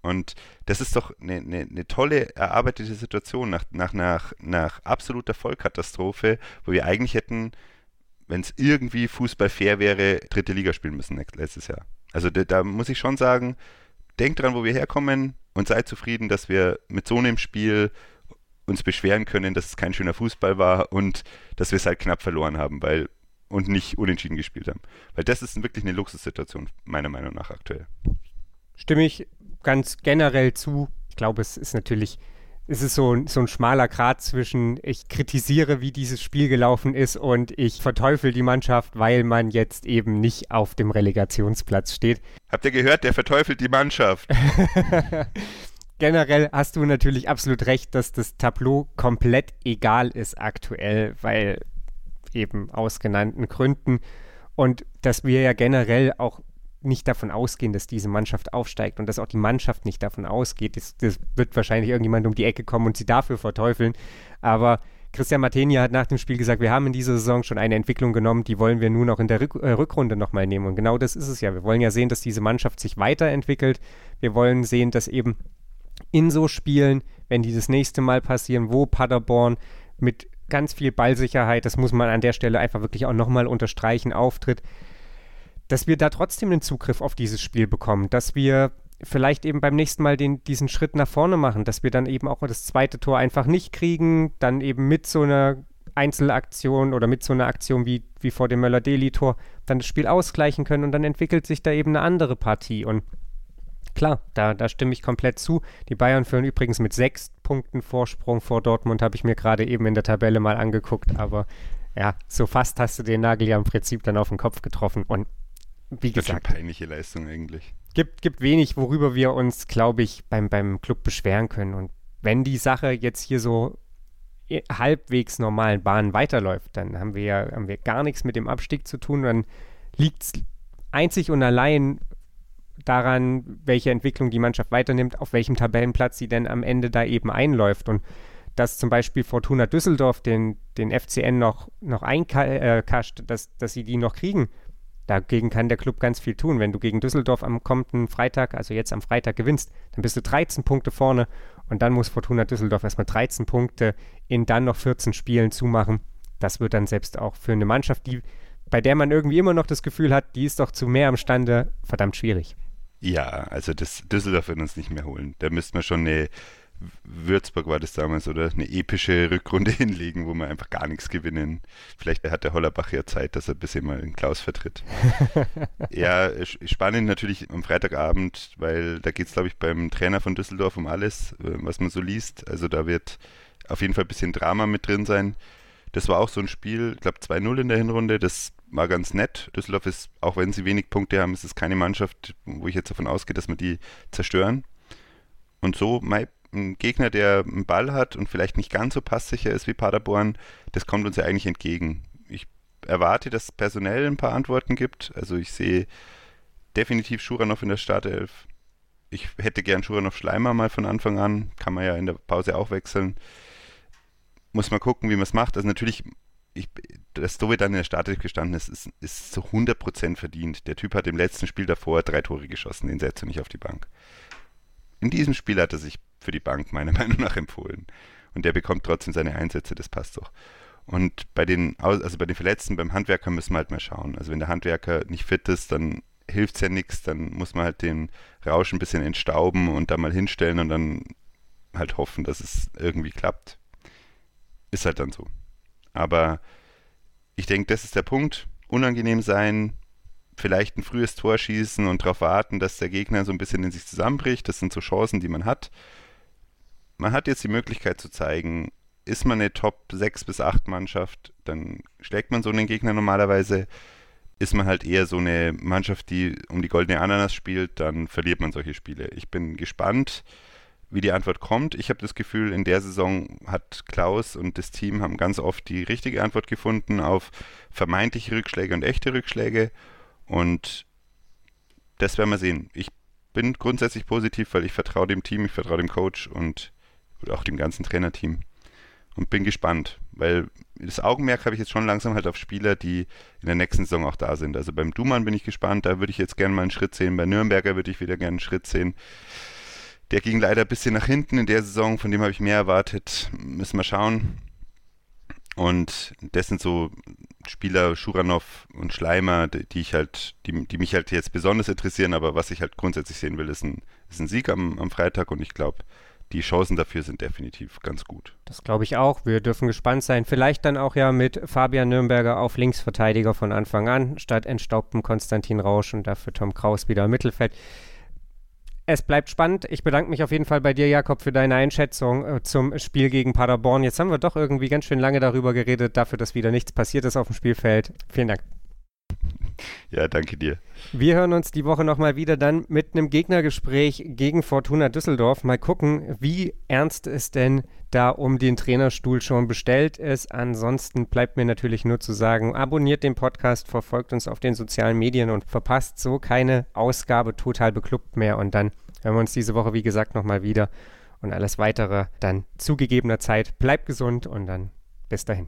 Und das ist doch eine, eine, eine tolle, erarbeitete Situation nach, nach, nach, nach absoluter Vollkatastrophe, wo wir eigentlich hätten, wenn es irgendwie Fußball fair wäre, dritte Liga spielen müssen letztes Jahr. Also da, da muss ich schon sagen, denkt dran, wo wir herkommen, und seid zufrieden, dass wir mit so einem Spiel uns beschweren können, dass es kein schöner Fußball war und dass wir es halt knapp verloren haben, weil und nicht unentschieden gespielt haben. Weil das ist wirklich eine Luxussituation, meiner Meinung nach aktuell. Stimme ich ganz generell zu. Ich glaube, es ist natürlich es ist so, so ein schmaler Grat zwischen, ich kritisiere, wie dieses Spiel gelaufen ist und ich verteufel die Mannschaft, weil man jetzt eben nicht auf dem Relegationsplatz steht. Habt ihr gehört, der verteufelt die Mannschaft. Generell hast du natürlich absolut recht, dass das Tableau komplett egal ist aktuell, weil eben aus genannten Gründen und dass wir ja generell auch nicht davon ausgehen, dass diese Mannschaft aufsteigt und dass auch die Mannschaft nicht davon ausgeht. Das, das wird wahrscheinlich irgendjemand um die Ecke kommen und sie dafür verteufeln. Aber Christian Martenia hat nach dem Spiel gesagt, wir haben in dieser Saison schon eine Entwicklung genommen, die wollen wir nun auch in der Rück äh, Rückrunde nochmal nehmen. Und genau das ist es ja. Wir wollen ja sehen, dass diese Mannschaft sich weiterentwickelt. Wir wollen sehen, dass eben in so Spielen, wenn die das nächste Mal passieren, wo Paderborn mit ganz viel Ballsicherheit, das muss man an der Stelle einfach wirklich auch nochmal unterstreichen, auftritt, dass wir da trotzdem einen Zugriff auf dieses Spiel bekommen, dass wir vielleicht eben beim nächsten Mal den, diesen Schritt nach vorne machen, dass wir dann eben auch das zweite Tor einfach nicht kriegen, dann eben mit so einer Einzelaktion oder mit so einer Aktion wie, wie vor dem Möller-Deli-Tor dann das Spiel ausgleichen können und dann entwickelt sich da eben eine andere Partie. Und klar, da, da stimme ich komplett zu. Die Bayern führen übrigens mit sechs Punkten Vorsprung vor Dortmund, habe ich mir gerade eben in der Tabelle mal angeguckt, aber ja, so fast hast du den Nagel ja im Prinzip dann auf den Kopf getroffen. Und wie gesagt. Das ist eine peinliche Leistung eigentlich. Gibt, gibt wenig, worüber wir uns, glaube ich, beim, beim Club beschweren können. Und wenn die Sache jetzt hier so halbwegs normalen Bahnen weiterläuft, dann haben wir ja haben wir gar nichts mit dem Abstieg zu tun. Dann liegt es einzig und allein daran, welche Entwicklung die Mannschaft weiternimmt, auf welchem Tabellenplatz sie denn am Ende da eben einläuft. Und dass zum Beispiel Fortuna Düsseldorf den, den FCN noch, noch einkascht, dass, dass sie die noch kriegen, dagegen kann der Club ganz viel tun. Wenn du gegen Düsseldorf am kommenden Freitag, also jetzt am Freitag gewinnst, dann bist du 13 Punkte vorne und dann muss Fortuna Düsseldorf erstmal 13 Punkte in dann noch 14 Spielen zumachen. Das wird dann selbst auch für eine Mannschaft, die, bei der man irgendwie immer noch das Gefühl hat, die ist doch zu mehr imstande, verdammt schwierig. Ja, also das Düsseldorf wird uns nicht mehr holen. Da müsste man schon eine Würzburg war das damals, oder eine epische Rückrunde hinlegen, wo wir einfach gar nichts gewinnen. Vielleicht hat der Hollerbach ja Zeit, dass er bisschen mal den Klaus vertritt. ja, spannend natürlich am Freitagabend, weil da geht es, glaube ich, beim Trainer von Düsseldorf um alles, äh, was man so liest. Also da wird auf jeden Fall ein bisschen Drama mit drin sein. Das war auch so ein Spiel, ich glaube 2-0 in der Hinrunde, das war ganz nett. Düsseldorf ist, auch wenn sie wenig Punkte haben, ist es keine Mannschaft, wo ich jetzt davon ausgehe, dass wir die zerstören. Und so, ein Gegner, der einen Ball hat und vielleicht nicht ganz so passsicher ist wie Paderborn, das kommt uns ja eigentlich entgegen. Ich erwarte, dass es personell ein paar Antworten gibt. Also ich sehe definitiv Schuranov in der Startelf. Ich hätte gern Schuranov Schleimer mal von Anfang an. Kann man ja in der Pause auch wechseln. Muss man gucken, wie man es macht. Also natürlich ich, dass Dovi dann in der Startelf gestanden ist, ist, ist zu 100% verdient. Der Typ hat im letzten Spiel davor drei Tore geschossen, den setzt er nicht auf die Bank. In diesem Spiel hat er sich für die Bank meiner Meinung nach empfohlen. Und der bekommt trotzdem seine Einsätze, das passt doch. Und bei den, also bei den Verletzten, beim Handwerker müssen wir halt mal schauen. Also wenn der Handwerker nicht fit ist, dann hilft es ja nichts, dann muss man halt den Rausch ein bisschen entstauben und da mal hinstellen und dann halt hoffen, dass es irgendwie klappt. Ist halt dann so. Aber ich denke, das ist der Punkt. Unangenehm sein, vielleicht ein frühes Tor schießen und darauf warten, dass der Gegner so ein bisschen in sich zusammenbricht. Das sind so Chancen, die man hat. Man hat jetzt die Möglichkeit zu zeigen, ist man eine Top 6 bis 8 Mannschaft, dann schlägt man so einen Gegner normalerweise. Ist man halt eher so eine Mannschaft, die um die goldene Ananas spielt, dann verliert man solche Spiele. Ich bin gespannt, wie die Antwort kommt. Ich habe das Gefühl, in der Saison hat Klaus und das Team haben ganz oft die richtige Antwort gefunden auf vermeintliche Rückschläge und echte Rückschläge. Und das werden wir sehen. Ich bin grundsätzlich positiv, weil ich vertraue dem Team, ich vertraue dem Coach und auch dem ganzen Trainerteam. Und bin gespannt, weil das Augenmerk habe ich jetzt schon langsam halt auf Spieler, die in der nächsten Saison auch da sind. Also beim Dumann bin ich gespannt, da würde ich jetzt gerne mal einen Schritt sehen. Bei Nürnberger würde ich wieder gerne einen Schritt sehen. Der ging leider ein bisschen nach hinten in der Saison, von dem habe ich mehr erwartet. Müssen wir schauen. Und das sind so Spieler, Schuranov und Schleimer, die ich halt, die, die mich halt jetzt besonders interessieren, aber was ich halt grundsätzlich sehen will, ist ein, ist ein Sieg am, am Freitag und ich glaube, die Chancen dafür sind definitiv ganz gut. Das glaube ich auch. Wir dürfen gespannt sein. Vielleicht dann auch ja mit Fabian Nürnberger auf Linksverteidiger von Anfang an, statt entstaubtem Konstantin Rausch und dafür Tom Kraus wieder im Mittelfeld. Es bleibt spannend. Ich bedanke mich auf jeden Fall bei dir, Jakob, für deine Einschätzung äh, zum Spiel gegen Paderborn. Jetzt haben wir doch irgendwie ganz schön lange darüber geredet, dafür, dass wieder nichts passiert ist auf dem Spielfeld. Vielen Dank. Ja, danke dir. Wir hören uns die Woche nochmal wieder dann mit einem Gegnergespräch gegen Fortuna Düsseldorf. Mal gucken, wie ernst es denn da um den Trainerstuhl schon bestellt ist. Ansonsten bleibt mir natürlich nur zu sagen, abonniert den Podcast, verfolgt uns auf den sozialen Medien und verpasst so keine Ausgabe total beklubbt mehr. Und dann hören wir uns diese Woche, wie gesagt, nochmal wieder. Und alles weitere dann zu gegebener Zeit. Bleibt gesund und dann bis dahin.